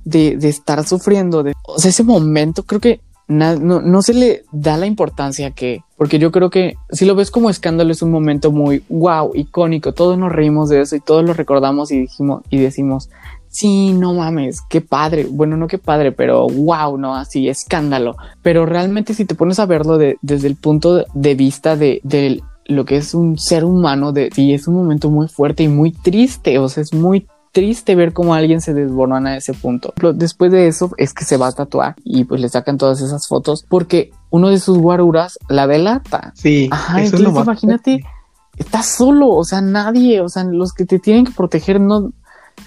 de, de estar sufriendo, de, o sea, ese momento creo que no, se le da la importancia que, porque yo creo que si lo ves como escándalo es un momento muy wow, icónico, todos nos reímos de eso y todos lo recordamos y dijimos, y decimos, sí, no mames, qué padre, bueno, no qué padre, pero wow, no, así, escándalo, pero realmente si te pones a verlo de- desde el punto de vista de, de lo que es un ser humano, de sí, es un momento muy fuerte y muy triste, o sea, es muy triste ver cómo alguien se desborona a ese punto. Después de eso es que se va a tatuar y pues le sacan todas esas fotos porque uno de sus guaruras la delata. Sí, Ajá, eso es lo entonces más. imagínate, estás solo, o sea, nadie, o sea, los que te tienen que proteger no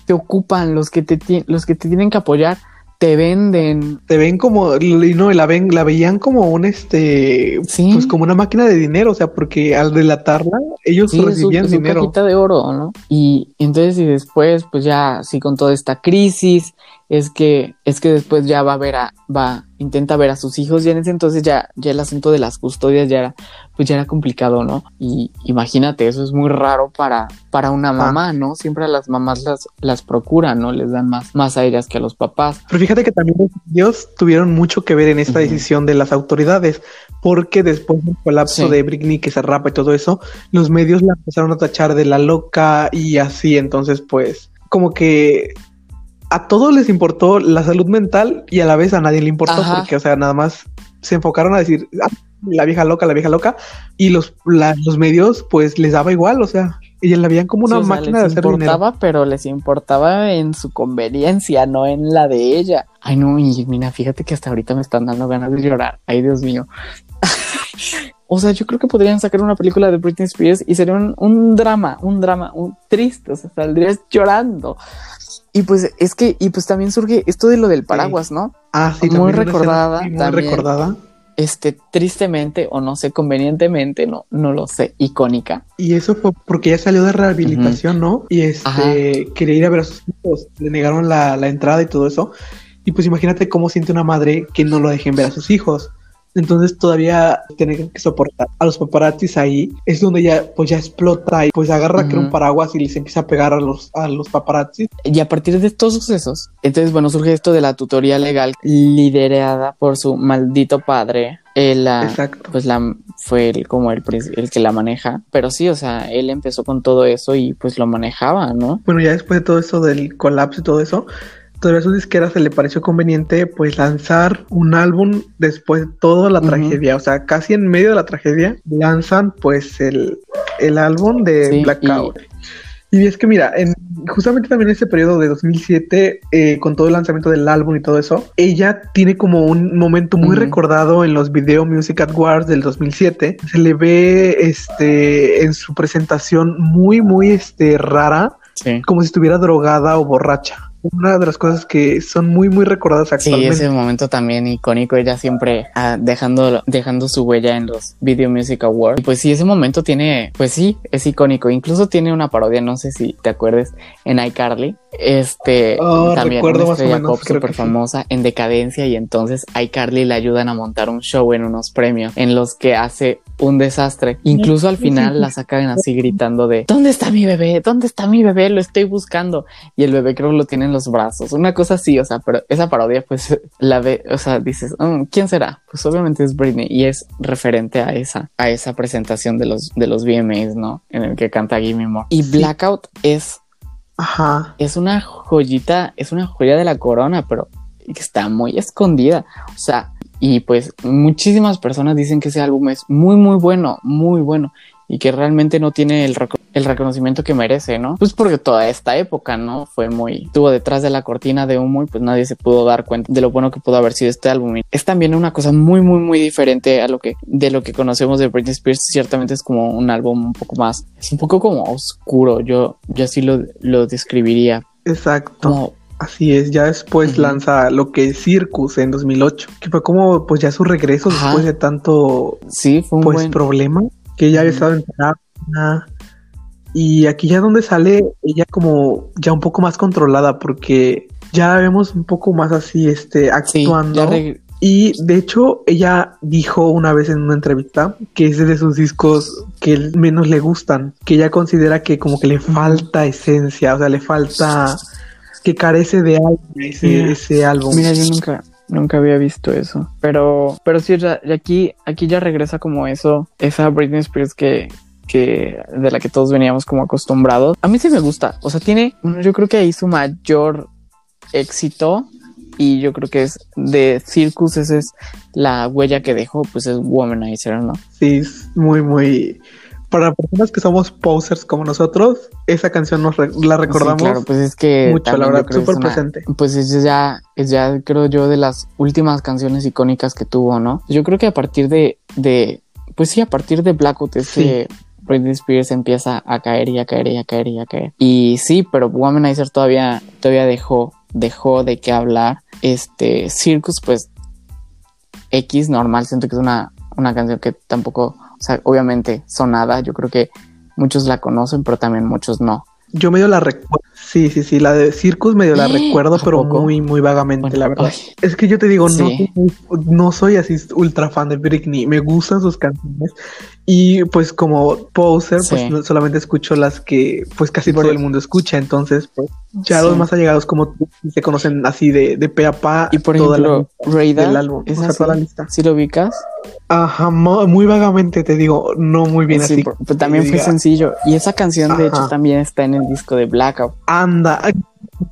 te ocupan, los que te, los que te tienen que apoyar te venden. Te ven como, y no, la ven, la veían como un este, Sí. pues como una máquina de dinero, o sea, porque al delatarla, ellos Sí, su, recibían es su dinero. cajita de oro, ¿no? Y entonces y después, pues ya así con toda esta crisis, es que, es que después ya va a ver a, va, intenta ver a sus hijos y en ese entonces ya, ya el asunto de las custodias ya era, pues ya era complicado, ¿no? Y imagínate, eso es muy raro para, para una mamá, ¿no? Siempre a las mamás las, las procuran, ¿no? Les dan más, más a ellas que a los papás. Pero fíjate que también los medios tuvieron mucho que ver en esta decisión de las autoridades, porque después del colapso Sí. de Britney que se rapa y todo eso, los medios la empezaron a tachar de la loca y así, entonces pues como que a todos les importó la salud mental y a la vez a nadie le importó Ajá. porque, o sea, nada más se enfocaron a decir, "Ah, la vieja loca, la vieja loca, y los, la- los medios pues les daba igual, o sea, Ella la veían como una Sí, o sea, máquina de les hacer importaba, dinero. pero les importaba en su conveniencia, no en la de ella. Ay, no, y mira, fíjate que hasta ahorita me están dando ganas de llorar. Ay, Dios mío. o sea, yo creo que podrían sacar una película de Britney Spears y sería un, un drama, un drama, un triste, o sea, saldrías llorando. Y pues es que, y pues también surge esto de lo del paraguas, ¿no? Ah, sí, muy recordada, Muy también. recordada. Este, tristemente, o no sé, convenientemente, no, no lo sé, icónica. Y eso fue porque ella salió de rehabilitación, ¿no? Y Ajá. este quería ir a ver a sus hijos. Le negaron la, la entrada y todo eso. Y pues imagínate cómo siente una madre que no lo dejen ver a sus hijos. Entonces todavía tienen que soportar a los paparazzis ahí. Es donde ella pues ya explota y pues agarra que un paraguas y les empieza a pegar a los, a los paparazzis. Y a partir de estos sucesos, entonces, bueno, surge esto de la tutoría legal liderada por su maldito padre. Él, la- Exacto. pues la fue el, como el, el que la maneja. Pero sí, o sea, él empezó con todo eso y pues lo manejaba, ¿no? Bueno, ya después de todo eso del colapso y todo eso, todavía a su disquera se le pareció conveniente pues lanzar un álbum después de toda la tragedia, o sea, casi en medio de la tragedia lanzan pues el, el álbum de Sí, Blackout. Y... es que mira, en, justamente también en ese periodo de 2007, eh, con todo el lanzamiento del álbum y todo eso, ella tiene como un momento muy recordado en los Video Music Awards del 2007. Se le ve este en su presentación muy, muy este, rara Sí. como si estuviera drogada o borracha. Una de las cosas que son muy, muy recordadas Sí, actualmente. ese momento también icónico, ella siempre ah, dejando, dejando su huella en los Video Music Awards. Y pues sí, ese momento tiene, pues sí, es icónico. Incluso tiene una parodia, no sé si te acuerdes, en iCarly. Este, Oh, también una estrella menos, pop creo súper sí. famosa en decadencia y entonces iCarly le ayudan a montar un show en unos premios en los que hace un desastre. Incluso al final la sacan así gritando de ¿Dónde está mi bebé? ¿Dónde está mi bebé? Lo estoy buscando. Y el bebé creo que lo tiene en los brazos. Una cosa así, o sea, pero esa parodia pues la ve, o sea, dices, "Mm, ¿quién será? Pues obviamente es Britney y es referente a esa, a esa presentación de los, de los VMAs, ¿no? En el que canta Gimme More. Y. Blackout es Ajá. es una joyita, es una joya de la corona, pero que está muy escondida. O sea, y pues muchísimas personas dicen que ese álbum es muy, muy bueno, muy bueno. Y que realmente no tiene el, reco- el reconocimiento que merece, ¿no? Pues porque toda esta época, ¿no? Fue muy... Estuvo detrás de la cortina de humo y pues nadie se pudo dar cuenta de lo bueno que pudo haber sido este álbum. Es también una cosa muy, muy, muy diferente a lo que... De lo que conocemos de Britney Spears. Ciertamente es como un álbum un poco más... Es un poco como oscuro. Yo, yo así lo, lo describiría. Exacto. Como Así es. Ya después lanza lo que es Circus en 2008, que fue como pues ya su regreso Ajá. después de tanto Sí, fue un pues buen. problema que ella había estado en terapia. Y aquí ya donde sale ella como ya un poco más controlada porque ya la vemos un poco más así este actuando. Y de hecho, ella dijo una vez en una entrevista que ese es de sus discos que menos le gustan, que ella considera que como que le falta esencia, o sea, le falta que carece de algo ese, Mira, ese álbum. Mira, yo nunca, nunca había visto eso. Pero, pero sí, aquí, aquí ya regresa como eso, esa Britney Spears que, que, de la que todos veníamos como acostumbrados. A mí sí me gusta. O sea, tiene, yo creo que ahí su mayor éxito. Y yo creo que es de Circus, esa es la huella que dejó, pues es Womanizer, ¿no? Sí, es muy, muy... Para personas que somos posers como nosotros, esa canción nos re- la recordamos Sí, claro, pues es que mucho, la verdad, súper presente. Pues es ya, es ya, creo yo, de las últimas canciones icónicas que tuvo, ¿no? Yo creo que a partir de, de pues sí, a partir de Blackout es Sí. que Britney Spears empieza a caer y a caer y a caer y a caer. Y sí, pero Womanizer todavía, todavía dejó, dejó de qué hablar. Este, Circus, pues, X normal, siento que es una, una canción que tampoco, o sea, obviamente sonada, yo creo que muchos la conocen, pero también muchos no. Yo medio la recuerdo. Sí, sí, sí, la de Circus medio la ¿Eh? recuerdo, ¿A pero muy, muy vagamente, Bueno, la verdad. ay. Es que yo te digo, no, Sí. no soy así ultra fan de Britney, me gustan sus canciones y pues como poser, pues Sí. solamente escucho las que pues casi todo el mundo escucha, entonces pues ya Sí. los más allegados como tú se conocen así de, de pe a pa Y por toda la ejemplo, lista Radar, del álbum, ¿es o sea, así? toda la lista. ¿Sí lo ubicas? Ajá, muy vagamente te digo, no muy bien Sí, así. por- pero también fue diga, sencillo. Y esa canción, de hecho, también está en el disco de Blackout. Anda,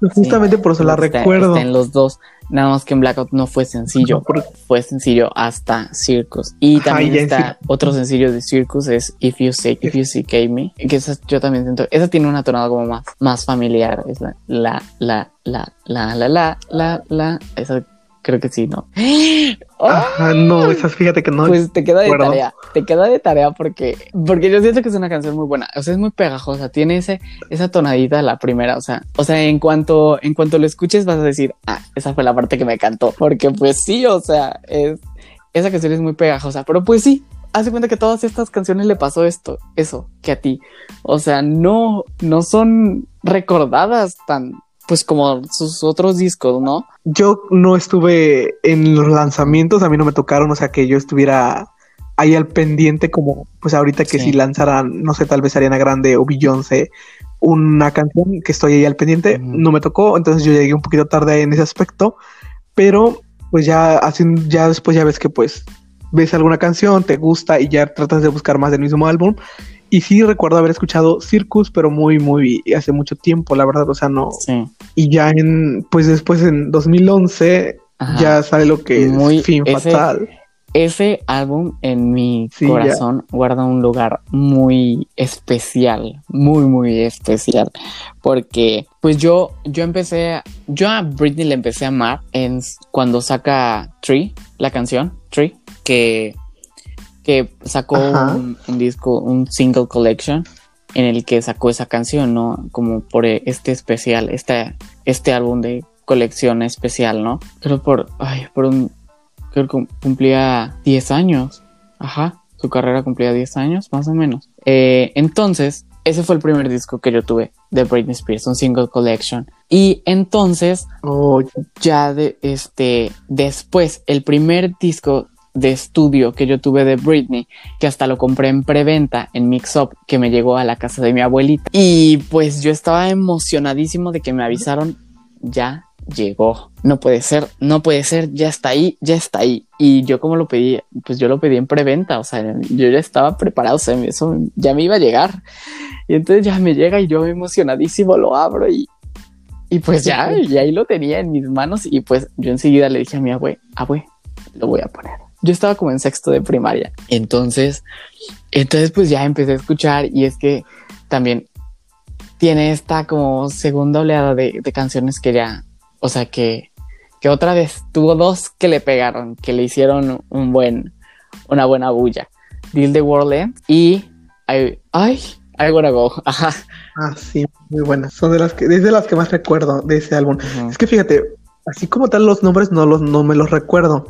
ay, Justamente por eso la Está- recuerdo. Está en los dos. Nada más que en Blackout no fue sencillo. No, Fue sencillo hasta Circus. Y también está otro sencillo de Circus es If You Say, If You See Me. Que esa yo también siento. Esa tiene una tonada como más, más familiar. Es la, la, la, la, la, la, la, la, la. Esa creo que sí, ¿no? Ajá, no, esas fíjate que no. Pues te queda de tarea, te queda de tarea porque, porque yo siento que es una canción muy buena, o sea, es muy pegajosa, tiene ese, esa tonadita la primera, o sea, o sea, en cuanto, en cuanto lo escuches vas a decir, ah, esa fue la parte que me cantó, porque pues sí, o sea, es, esa canción es muy pegajosa, pero pues sí, hace cuenta que a todas estas canciones le pasó esto, eso, que a ti, o sea, no, no son recordadas tan, pues como sus otros discos, ¿no? Yo no estuve en los lanzamientos, a mí no me tocaron, o sea, que yo estuviera ahí al pendiente como, pues ahorita que Sí. si lanzaran, no sé, tal vez Ariana Grande o Beyoncé, una canción que estoy ahí al pendiente, no me tocó, entonces yo llegué un poquito tarde en ese aspecto, pero pues ya haciendo, ya después ya ves que pues ves alguna canción, te gusta y ya tratas de buscar más del mismo álbum. Y sí recuerdo haber escuchado Circus, pero muy, muy hace mucho tiempo, la verdad, o sea, no, Sí. y ya en, pues después en 2011 Ajá. ya sale lo que Muy- es Fin ese- Fatal. Ese álbum en mi Sí, ya. corazón guarda un lugar muy especial, muy, muy especial, porque pues yo, yo empecé, yo a Britney le empecé a amar en, cuando saca Tree, la canción Tree, que, que sacó un, un disco, un single collection en el que sacó esa canción, ¿no? Como por este especial, este, este álbum de colección especial, ¿no? Pero por, ay, por un, creo que cumplía 10 años. Ajá, su carrera cumplía 10 años, más o menos. Eh, entonces, ese fue el primer disco que yo tuve de Britney Spears, un single collection. Y entonces, Oh, ya de este, después, el primer disco de estudio que yo tuve de Britney, que hasta lo compré en preventa en Mix Up, que me llegó a la casa de mi abuelita. Y pues yo estaba emocionadísimo de que me avisaron, ya llegó. No puede ser, no puede ser, ya está ahí, ya está ahí. Y yo como lo pedí, pues yo lo pedí en preventa, o sea, yo ya estaba preparado, o sea, eso ya me iba a llegar. Y entonces ya me llega y yo emocionadísimo lo abro y, y pues ya, y ahí lo tenía en mis manos y pues yo enseguida le dije a mi abue, abue, lo voy a poner. Yo estaba como en sexto de primaria. Entonces, entonces pues ya empecé a escuchar y es que también tiene esta como segunda oleada de, de canciones que ya, o sea que, que otra vez tuvo dos que le pegaron, que le hicieron un buen, una buena bulla. Deal the World End y I, ay, I Wanna Go. Ajá. ah, sí, muy buenas. Son de las que, es de las que más recuerdo de ese álbum. Es que fíjate, así como tal los nombres no los no me los recuerdo.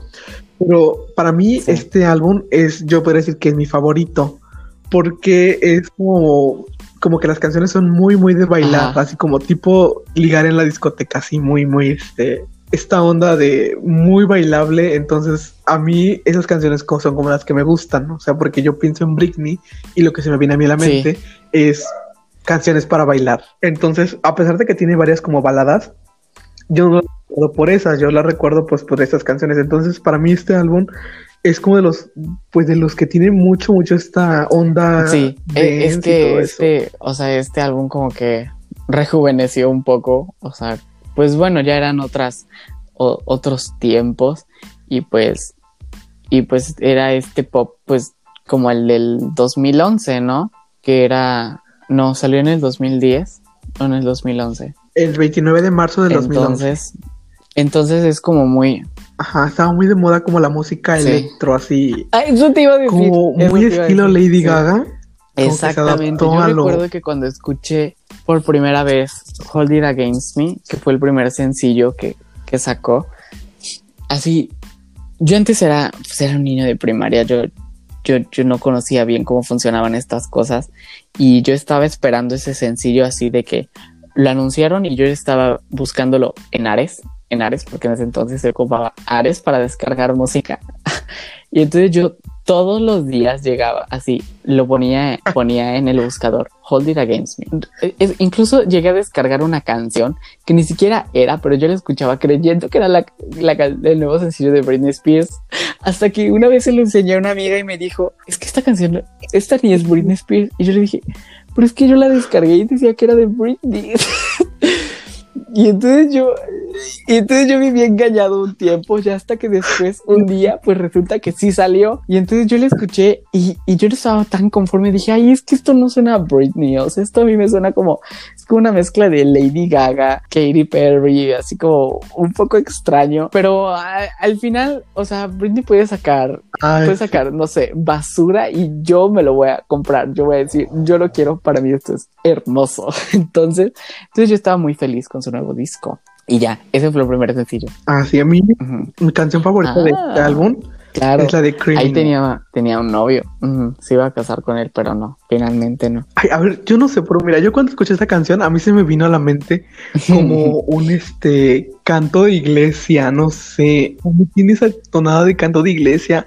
Pero para mí Sí. este álbum es, yo podría decir que es mi favorito. Porque es como, como que las canciones son muy, muy de bailar. Ajá. Así como tipo ligar en la discoteca. Así muy, muy este. Esta onda de muy bailable. Entonces, a mí esas canciones son como las que me gustan. ¿no? O sea, porque yo pienso en Britney y lo que se me viene a mí a la Sí. mente es canciones para bailar. Entonces, a pesar de que tiene varias como baladas, yo no recuerdo por esas, yo la recuerdo pues por estas canciones. Entonces, para mí este álbum es como de los, pues de los que tiene mucho, mucho esta onda. Sí, e- es que este, o sea, este álbum como que rejuveneció un poco, o sea, pues bueno, ya eran otras, o- otros tiempos y pues, y pues era este pop, pues como el del 2011, ¿no? Que era, no, salió en el 2010 o en el 2011. El 29 de marzo del 2011. Entonces, es como muy, Ajá, estaba muy de moda como la música Sí. electro, así. ah, eso te iba a decir, Como eso muy estilo Lady sí. Gaga. se Exactamente. Yo lo- recuerdo que cuando escuché por primera vez Hold It Against Me, que fue el primer sencillo que, que sacó, así, yo antes era, pues era un niño de primaria, yo, yo, yo no conocía bien cómo funcionaban estas cosas y yo estaba esperando ese sencillo así de que lo anunciaron y yo estaba buscándolo en Ares, en Ares, porque en ese entonces se ocupaba Ares para descargar música. y entonces yo todos los días llegaba así, lo ponía, ponía en el buscador, Hold It Against Me. Es- incluso llegué a descargar una canción que ni siquiera era, pero yo la escuchaba creyendo que era la, la el nuevo sencillo de Britney Spears. Hasta que una vez se lo enseñé a una amiga y me dijo, es que esta canción, esta ni es Britney Spears. Y yo le dije, pero es que yo la descargué y decía que era de Britney. Y entonces yo, y entonces yo viví engañado un tiempo, ya hasta que después, un día, pues resulta que sí salió. Y entonces yo le escuché y, y yo no estaba tan conforme. Dije, ay, es que esto no suena a Britney. O sea, esto a mí me suena como, es como una mezcla de Lady Gaga, Katy Perry, así como un poco extraño. Pero a- al final, o sea, Britney puede sacar, Ay, puede sacar, no sé, basura y yo me lo voy a comprar. Yo voy a decir, yo lo quiero, para mí esto es hermoso. Entonces, entonces yo estaba muy feliz con su nuevo disco. Y ya, ese fue el primer sencillo. Ah, sí, a mí Ujú. mi canción favorita de Ah. este álbum Claro. es la de Criminal. Ahí tenía, tenía un novio. Ujú, Se iba a casar con él, pero no, finalmente no. Ay, a ver, yo no sé, pero mira, yo cuando escuché esta canción, a mí se me vino a la mente como un este canto de iglesia, no sé, como tiene esa tonada de canto de iglesia.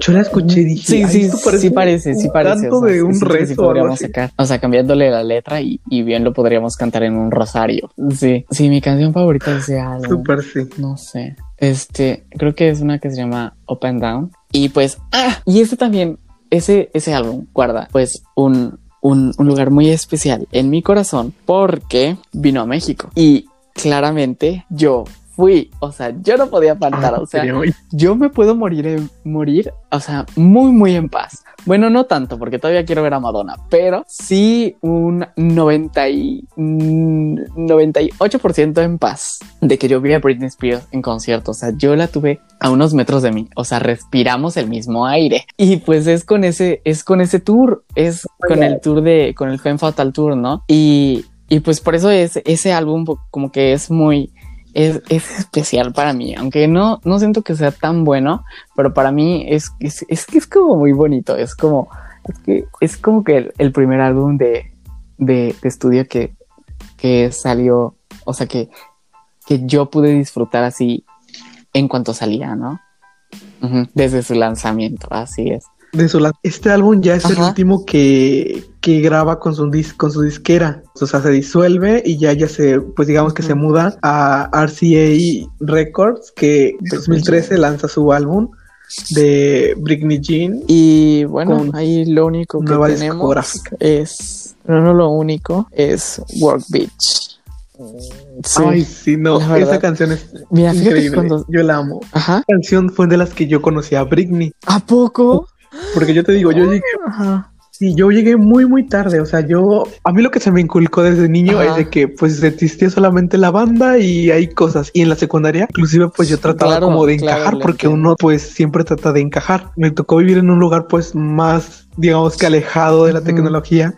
Yo la escuché y dije, Sí, "Ay, sí, esto sí parece, sí parece. canto o sea, de un rezo algo podríamos sacar. O sea, cambiándole la letra y, y bien lo podríamos cantar en un rosario. Sí, sí, mi canción favorita de ese álbum. Súper sí. No sé. Este, creo que es una que se llama Up and Down. Y pues, ah, y ese también, ese, ese álbum guarda pues un, un, un lugar muy especial en mi corazón porque vino a México. Y claramente yo fui, o sea, yo no podía faltar, Ah, o sea, yo me puedo morir, morir, o sea, muy, muy en paz. Bueno, no tanto, porque todavía quiero ver a Madonna, pero sí un 90 y, mm, 98% en paz de que yo vi a Britney Spears en concierto. O sea, yo la tuve a unos metros de mí. O sea, respiramos el mismo aire. Y pues es con ese, es con ese tour, es con el tour de, con el Femme Fatal Tour, ¿no? Y, y pues por eso es, ese álbum como que es muy, es, es especial para mí, aunque no, no siento que sea tan bueno, pero para mí es, es, es que es como muy bonito, es como, es que es como que el, el primer álbum de, de, de estudio que, que salió, o sea, que, que yo pude disfrutar así en cuanto salía, ¿no? Desde su lanzamiento, así es. De su Este álbum ya es el último que, que graba con su, dis- con su disquera. O sea, se disuelve y ya, ya se, pues digamos que se muda a RCA Records, que en 2013 lanza su álbum de Britney Jean. Y bueno, ahí lo único que nueva tenemos discográfica. es, pero no lo único, es Work Beach. Sí. Ay, sí, no, esa canción es Mira, increíble. cuando... Yo la amo. Ajá. Esa canción fue de las que yo conocí a Britney. ¿A poco? Porque yo te digo, yo llegué, Ajá. Sí, yo llegué muy, muy tarde. O sea, yo, a mí lo que se me inculcó desde niño Ajá. es de que pues existía solamente la banda y hay cosas. Y en la secundaria, inclusive pues yo trataba Claro, como de claro, encajar porque entiendo. uno pues siempre trata de encajar. Me tocó vivir en un lugar pues más, digamos que alejado de la tecnología.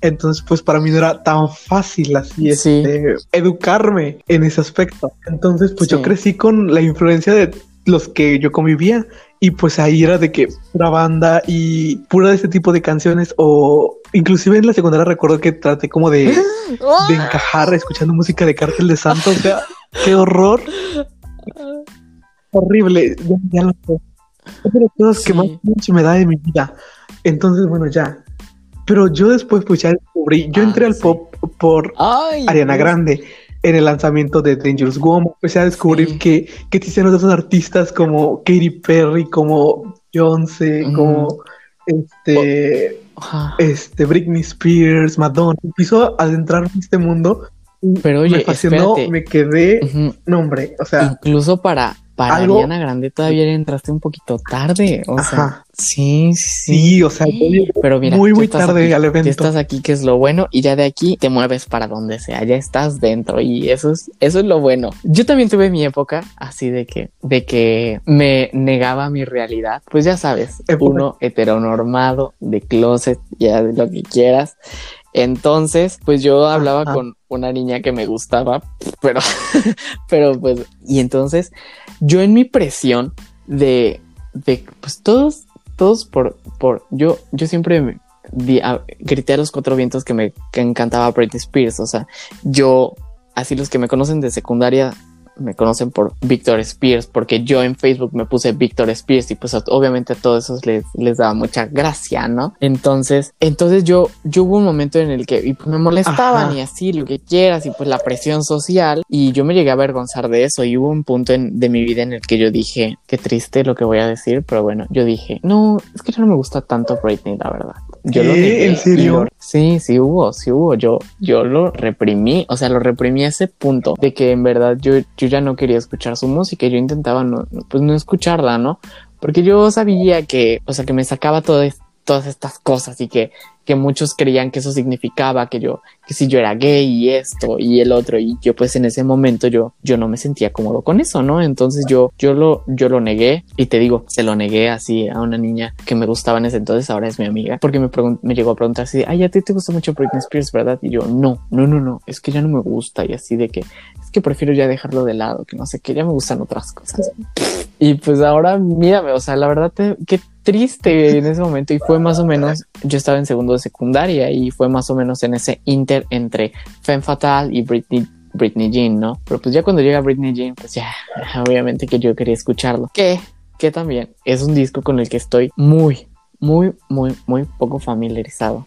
Entonces, pues para mí no era tan fácil así Sí. este, educarme en ese aspecto. Entonces, pues yo Sí. crecí con la influencia de los que yo convivía y pues ahí era de que pura banda y pura de este tipo de canciones o inclusive en la secundaria recuerdo que traté como de, de encajar escuchando música de Cártel de Santo, o sea, qué horror. Horrible, ya, ya lo sé. Es de las cosas que más pinche me da de mi vida. Entonces, bueno, ya. Pero yo después pues ya descubrí, yo Ah, entré al sí. pop por Ay, Ariana Dios. Grande en el lanzamiento de Dangerous Woman. Empecé a descubrir Sí. que, que existían otros artistas como Katy Perry, como Beyoncé, Ujú. como este, este, Britney Spears, Madonna. Empiezo a adentrarme en este mundo. y Pero oye, me fascinó, espérate. me quedé, Ujú. no hombre, o sea, Incluso para, para algo- Ariana Grande todavía le entraste un poquito tarde. O sea, sí, sí. sí, o sea, Pero mira, muy, muy tarde aquí, al evento. estás aquí, que es lo bueno, y ya de aquí te mueves para donde sea, ya estás dentro, y eso es, eso es lo bueno. Yo también tuve mi época así de que, de que me negaba mi realidad. Pues ya sabes, Época. uno heteronormado, de closet, ya de lo que quieras. Entonces, pues yo hablaba Ajá. con una niña que me gustaba, pero, pero pues, y entonces yo en mi presión de, de pues todos, todos por, por, yo, yo siempre me di- grité a los cuatro vientos que me que encantaba Britney Spears, o sea, yo, así los que me conocen de secundaria, me conocen por Victor Spears, porque yo en Facebook me puse Victor Spears y pues obviamente a todos esos les, les daba mucha gracia, ¿no? Entonces, entonces yo, yo hubo un momento en el que y pues me molestaban Ajá. y así, lo que quieras, y pues la presión social, y yo me llegué a avergonzar de eso, y hubo un punto en- de mi vida en el que yo dije, qué triste lo que voy a decir, pero bueno, yo dije, no, es que ya no me gusta tanto Britney, la verdad. Yo lo negué ¿En serio? lo- sí, sí hubo, sí hubo. Yo, yo lo reprimí, o sea, lo reprimí a ese punto de que en verdad yo, yo ya no quería escuchar su música. Yo intentaba no, pues no escucharla, ¿no? Porque yo sabía que, o sea, que me sacaba todo todas estas cosas y que, que muchos creían que eso significaba que yo, que si yo era gay y esto y el otro y yo pues en ese momento yo, yo no me sentía cómodo con eso, ¿no? Entonces yo, yo lo, yo lo negué y te digo, se lo negué así a una niña que me gustaba en ese entonces, ahora es mi amiga, porque me, me llegó a preguntar así, ay, a ti te gusta mucho Britney Spears, ¿verdad? Y yo, no, no, no, no, es que ya no me gusta y así de que, es que prefiero ya dejarlo de lado, que no sé, que ya me gustan otras cosas. Y pues ahora mírame, o sea, la verdad, te- qué triste en ese momento. Y fue más o menos, yo estaba en segundo de secundaria y fue más o menos en ese inter entre Femme Fatal y Britney, Britney Jean, ¿no? Pero pues ya cuando llega Britney Jean, pues ya, obviamente que yo quería escucharlo. Que, que también es un disco con el que estoy muy, muy, muy, muy poco familiarizado.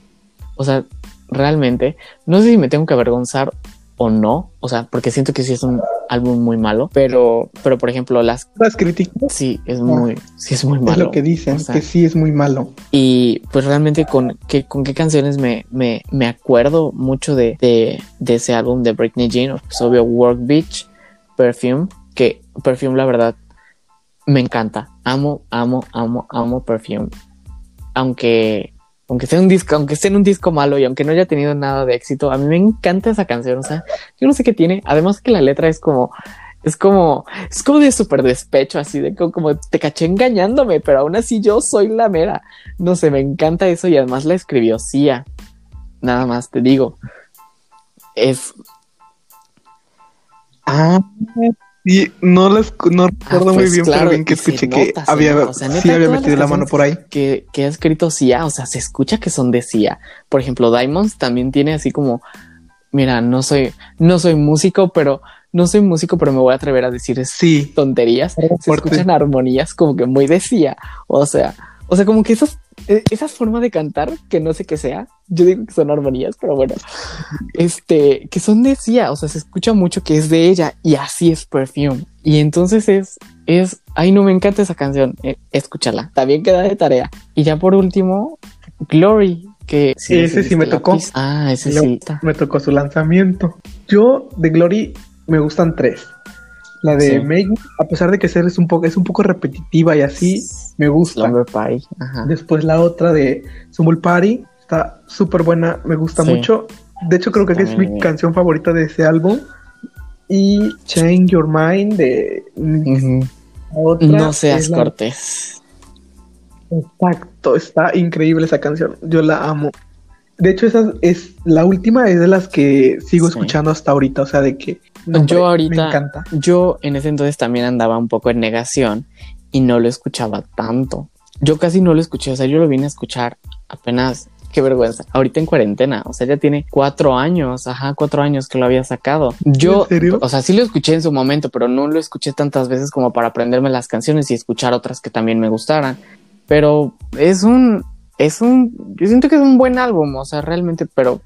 O sea, realmente, no sé si me tengo que avergonzar o no, o sea, porque siento que sí es un álbum muy malo, pero, pero por ejemplo, las Las críticas Sí, es muy, sí es muy es malo. lo que dicen, o sea. que sí es muy malo. Y pues realmente con qué, con qué canciones me, me, me acuerdo mucho de, de, de ese álbum de Britney Jean, pues obvio Work Beach, Perfume, que Perfume la verdad me encanta. Amo, amo, amo, amo Perfume. Aunque, aunque sea un disco, aunque esté en un disco malo y aunque no haya tenido nada de éxito, a mí me encanta esa canción. O sea, yo no sé qué tiene. Además que la letra es como, es como, es como de súper despecho, así de como, te caché engañándome, pero aún así yo soy la mera. No sé, me encanta eso y además la escribió Sia. Nada más te digo. Es, Ah, y no las no recuerdo muy pues bien, claro, pero bien que escuché que nota, había. O sea, sí había metido la mano por ahí. que, que ha escrito Sia, o sea, se escucha que son de Sia. Por ejemplo, Diamonds también tiene así como, mira, no soy, no soy músico, pero no soy músico, pero me voy a atrever a decir Sí, tonterías. Se escuchan armonías como que muy de Sia. O sea, o sea, como que esas, eh, esas formas de cantar que no sé qué sea. Yo digo que son armonías, pero bueno, este, que son de Sia. O sea, se escucha mucho que es de ella y así es Perfume. Y entonces es, es, ay, no me encanta esa canción. Eh, escúchala. También queda de tarea. Y ya por último, Glory. Que Ese sí me tocó. Ah, ese Lo- sí. me tocó su lanzamiento. Yo de Glory me gustan tres. La de Sí. Make, a pesar de que ser es un poco es un poco repetitiva y así, me gusta. Slumber Party. Ajá. Después la otra de Sumble Party, está súper buena, me gusta Sí. mucho. De hecho, creo que es mi bien. canción favorita de ese álbum. Y Change Your Mind de la otra No seas la- cortés. Exacto, está increíble esa canción. Yo la amo. De hecho, esa es la última es de las que sigo Sí. escuchando hasta ahorita. O sea, de que no, yo ahorita, me encanta. yo en ese entonces también andaba un poco en negación y no lo escuchaba tanto. Yo casi no lo escuché, o sea, yo lo vine a escuchar apenas, qué vergüenza, ahorita en cuarentena, o sea, ya tiene cuatro años, ajá, cuatro años que lo había sacado. Yo, ¿En serio? o sea, sí lo escuché en su momento, pero no lo escuché tantas veces como para aprenderme las canciones y escuchar otras que también me gustaran. Pero es un, es un, yo siento que es un buen álbum, o sea, realmente, pero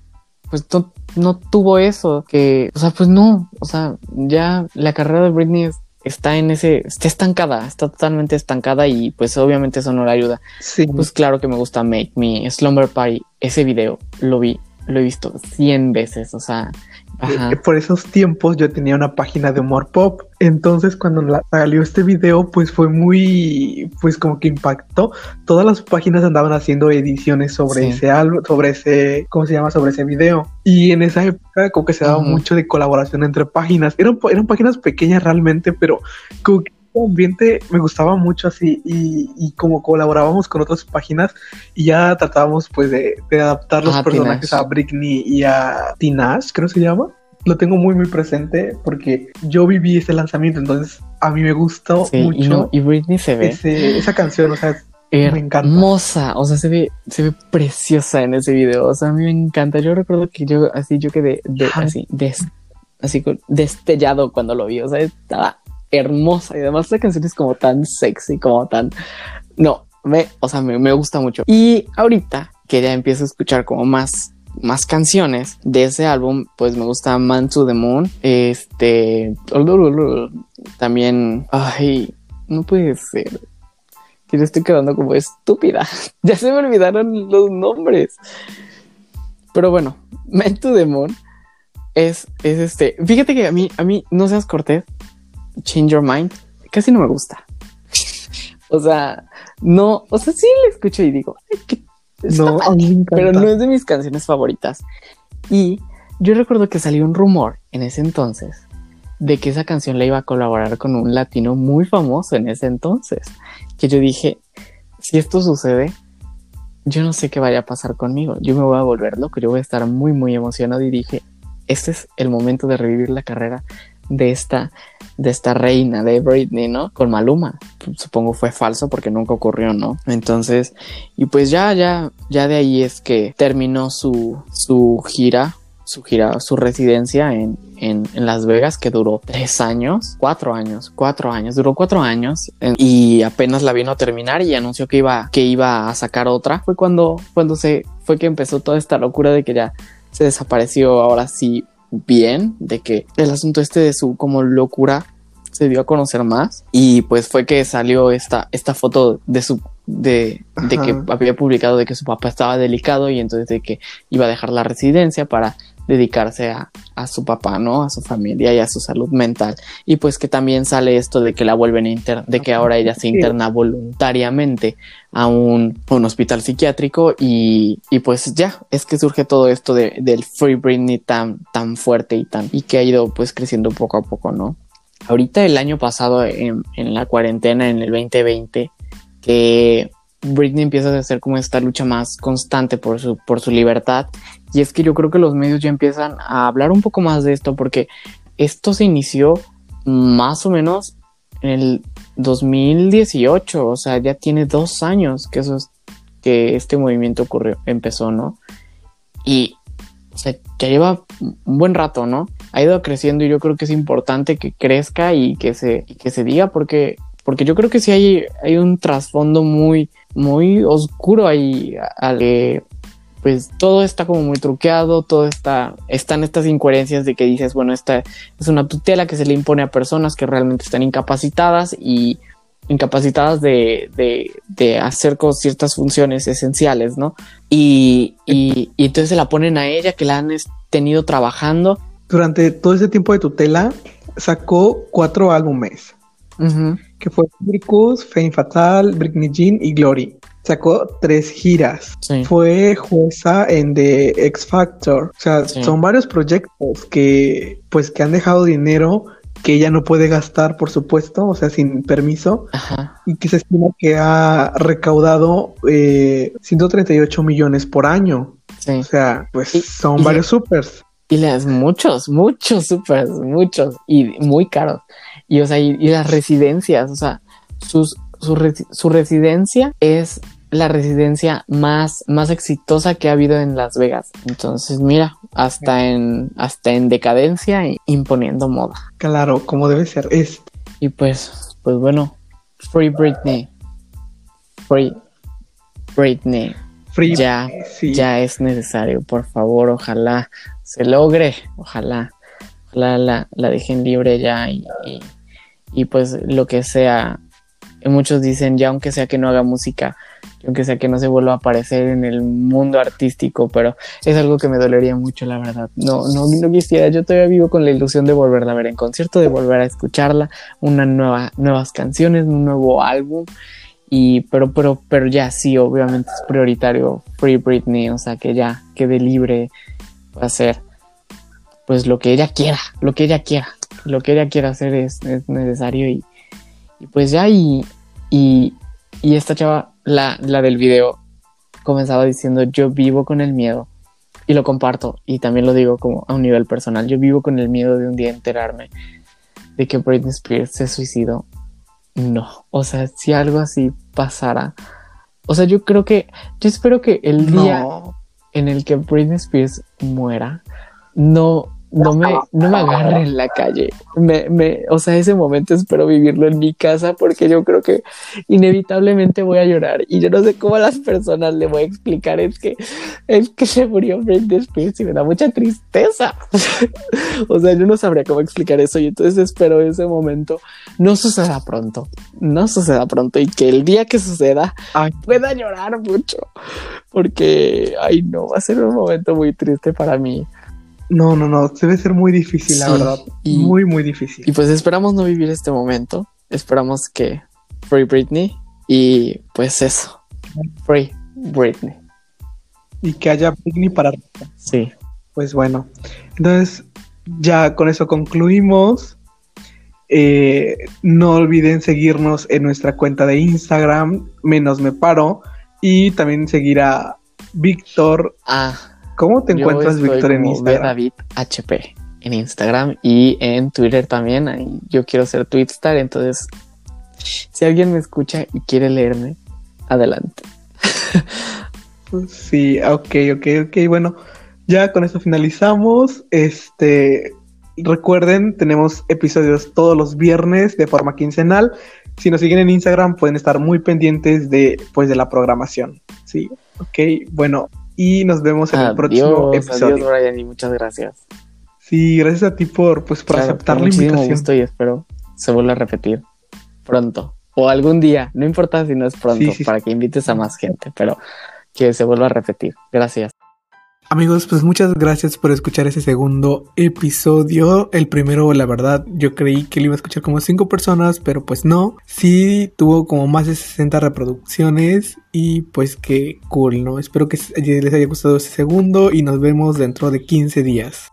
pues no, no tuvo eso, que, o sea, pues no, o sea, ya la carrera de Britney es- está en ese, está estancada, está totalmente estancada y pues obviamente eso no le ayuda. Sí, Pues claro que me gusta Make Me, Slumber Party, ese video lo vi, lo he visto 100 veces, o sea, ajá. Eh, por esos tiempos yo tenía una página de humor pop. Entonces, cuando la- salió este video, pues fue muy, pues como que impactó. Todas las páginas andaban haciendo ediciones sobre Sí. ese álbum, sobre ese, ¿cómo se llama? Sobre ese video. Y en esa época, como que se daba mucho de colaboración entre páginas. Eran, eran páginas pequeñas realmente, pero como que el ambiente me gustaba mucho así y, y como colaborábamos con otras páginas y ya tratábamos pues de, de adaptar los Ah, personajes Tinashe. a Britney y a Tinashe, creo que se llama. Lo tengo muy muy presente porque yo viví ese lanzamiento, entonces a mí me gustó Sí, y, mucho no, y Britney se ve ese- esa canción, o sea, hermosa, o sea, se ve, se ve preciosa en ese video, o sea, a mí me encanta. Yo recuerdo que yo así, yo quedé de, así, des- así destellado cuando lo vi, o sea, estaba hermosa y además la canción es como tan sexy, como tan, no, me, o sea, me, me gusta mucho. Y ahorita que ya empiezo a escuchar como más más canciones de ese álbum, pues me gusta Man to the Moon, este, también, ay, no puede ser. que yo estoy quedando como estúpida. ya se me olvidaron los nombres. Pero bueno, Men to Demon es, es este. Fíjate que a mí, a mí, no seas cortés, Change Your Mind, casi no me gusta. o sea, no, o sea, sí le escucho y digo, "Ay, qué- No, a padre", mí me pero no es de mis canciones favoritas. Y yo recuerdo que salió un rumor en ese entonces de que esa canción le iba a colaborar con un latino muy famoso en ese entonces. Que yo dije, si esto sucede, yo no sé qué vaya a pasar conmigo. Yo me voy a volver loco, yo voy a estar muy, muy emocionado y dije, este es el momento de revivir la carrera de esta, de esta reina de Britney, ¿no? Con Maluma. Supongo fue falso porque nunca ocurrió, ¿no? Entonces, y pues ya, ya, ya de ahí es que terminó su, su gira, su gira, su residencia en, en, Las Vegas, que duró tres años, cuatro años, cuatro años, duró cuatro años y apenas la vino a terminar y anunció que iba, que iba a sacar otra. Fue cuando, cuando se, fue que empezó toda esta locura de que ya se desapareció ahora sí bien, de que el asunto este de su como locura se dio a conocer más. Y pues fue que salió esta, esta foto de su de, de que había publicado de que su papá estaba delicado y entonces de que iba a dejar la residencia para dedicarse a, a su papá, ¿no? A su familia y a su salud mental. Y pues que también sale esto de que la vuelven a inter de que ahora ella se interna voluntariamente a un, a un hospital psiquiátrico y, y pues ya, es que surge todo esto de, del Free Britney tan, tan fuerte y tan, y que ha ido pues creciendo poco a poco, ¿no? Ahorita el año pasado en, en la cuarentena, en el 2020, que Britney empieza a hacer como esta lucha más constante por su, por su libertad. Y es que yo creo que los medios ya empiezan a hablar un poco más de esto porque esto se inició más o menos en el 2018, o sea, ya tiene dos años que eso es, que este movimiento ocurrió, empezó, ¿no? Y, o sea, ya lleva un buen rato, ¿no? Ha ido creciendo y yo creo que es importante que crezca y que se, que se diga porque, porque yo creo que sí hay, hay un trasfondo muy, muy oscuro ahí al que pues todo está como muy truqueado, todo está, están estas incoherencias de que dices, bueno, esta es una tutela que se le impone a personas que realmente están incapacitadas y incapacitadas de, de, de hacer con ciertas funciones esenciales, ¿no? Y, y, y entonces se la ponen a ella, que la han tenido trabajando. Durante todo ese tiempo de tutela, sacó cuatro álbumes, Ujú. que fue Circus, Fame Fatal, Britney Jean y Glory. Sacó tres giras. Sí. Fue jueza en The X Factor. O sea, Sí. son varios proyectos que, pues, que han dejado dinero que ella no puede gastar, por supuesto, o sea, sin permiso, Ajá. y que se estima que ha recaudado eh, 138 millones por año. Sí. O sea, pues Y- son y- varios supers. Y las muchos, muchos super, muchos y muy caros. Y o sea, y, y las residencias, o sea, sus, su, su residencia es la residencia más, más exitosa que ha habido en Las Vegas. Entonces, mira, hasta en, hasta en decadencia e imponiendo moda. Claro, como debe ser. Es Y pues, pues bueno, Free Britney. Free Britney. free. Ya, sí. ya es necesario, por favor, ojalá se logre, ojalá, ojalá la, la dejen libre ya y, y, y pues lo que sea, muchos dicen ya aunque sea que no haga música, y aunque sea que no se vuelva a aparecer en el mundo artístico, pero es algo que me dolería mucho, la verdad. No, no, no quisiera, yo todavía vivo con la ilusión de volverla a ver en concierto, de volver a escucharla, una nueva, nuevas canciones, un nuevo álbum. Y, pero, pero, pero ya sí, obviamente es prioritario Free Britney, o sea, que ya quede libre para hacer pues lo que ella quiera, lo que ella quiera, lo que ella quiera hacer es, es necesario y, pues ya y, y esta chava, la, la del video, comenzaba diciendo yo vivo con el miedo y lo comparto y también lo digo como a un nivel personal, yo vivo con el miedo de un día enterarme de que Britney Spears se suicidó no, o sea, si algo así pasara, o sea, yo creo que, yo espero que el día No. en el que Britney Spears muera, no, no me, no me agarre en la calle. Me, me, o sea, ese momento espero vivirlo en mi casa porque yo creo que inevitablemente voy a llorar y yo no sé cómo a las personas le voy a explicar es que es que se murió Britney Spears y me da mucha tristeza. o sea, yo no sabría cómo explicar eso y entonces espero ese momento no suceda pronto, no suceda pronto y que el día que suceda Ay. pueda llorar mucho porque ay no, va a ser un momento muy triste para mí. No, no, no, debe ser muy difícil, la verdad. y- Muy, muy difícil. Y pues esperamos no vivir este momento. Esperamos que Free Britney y pues eso. Free Britney. Y que haya Britney para Sí. Pues bueno, entonces ya con eso concluimos. Eh, no olviden seguirnos en nuestra cuenta de Instagram, menos me paro, y también seguir a Víctor. Ah, ¿Cómo te yo encuentras, estoy Víctor, en Instagram? David HP en Instagram y en Twitter también. Yo quiero ser Twitstar, entonces si alguien me escucha y quiere leerme, adelante. Sí, ok, ok, ok. Bueno, ya con esto finalizamos. Este, recuerden, tenemos episodios todos los viernes de forma quincenal. Si nos siguen en Instagram, pueden estar muy pendientes de, pues, de la programación. Sí, ok. Bueno, y nos vemos en el próximo episodio. adiós Brian y muchas gracias. Sí, gracias a ti por, pues, por Claro, aceptar la invitación. gusto y espero se vuelva a repetir pronto o algún día, no importa si no es pronto, Sí, sí, para que invites a más gente, pero que se vuelva a repetir. Gracias. Amigos, pues muchas gracias por escuchar ese segundo episodio. El primero, la verdad, yo creí que lo iba a escuchar como cinco personas, pero pues no. Sí tuvo como más de 60 reproducciones y pues qué cool, ¿no? Espero que les haya gustado este segundo y nos vemos dentro de 15 días.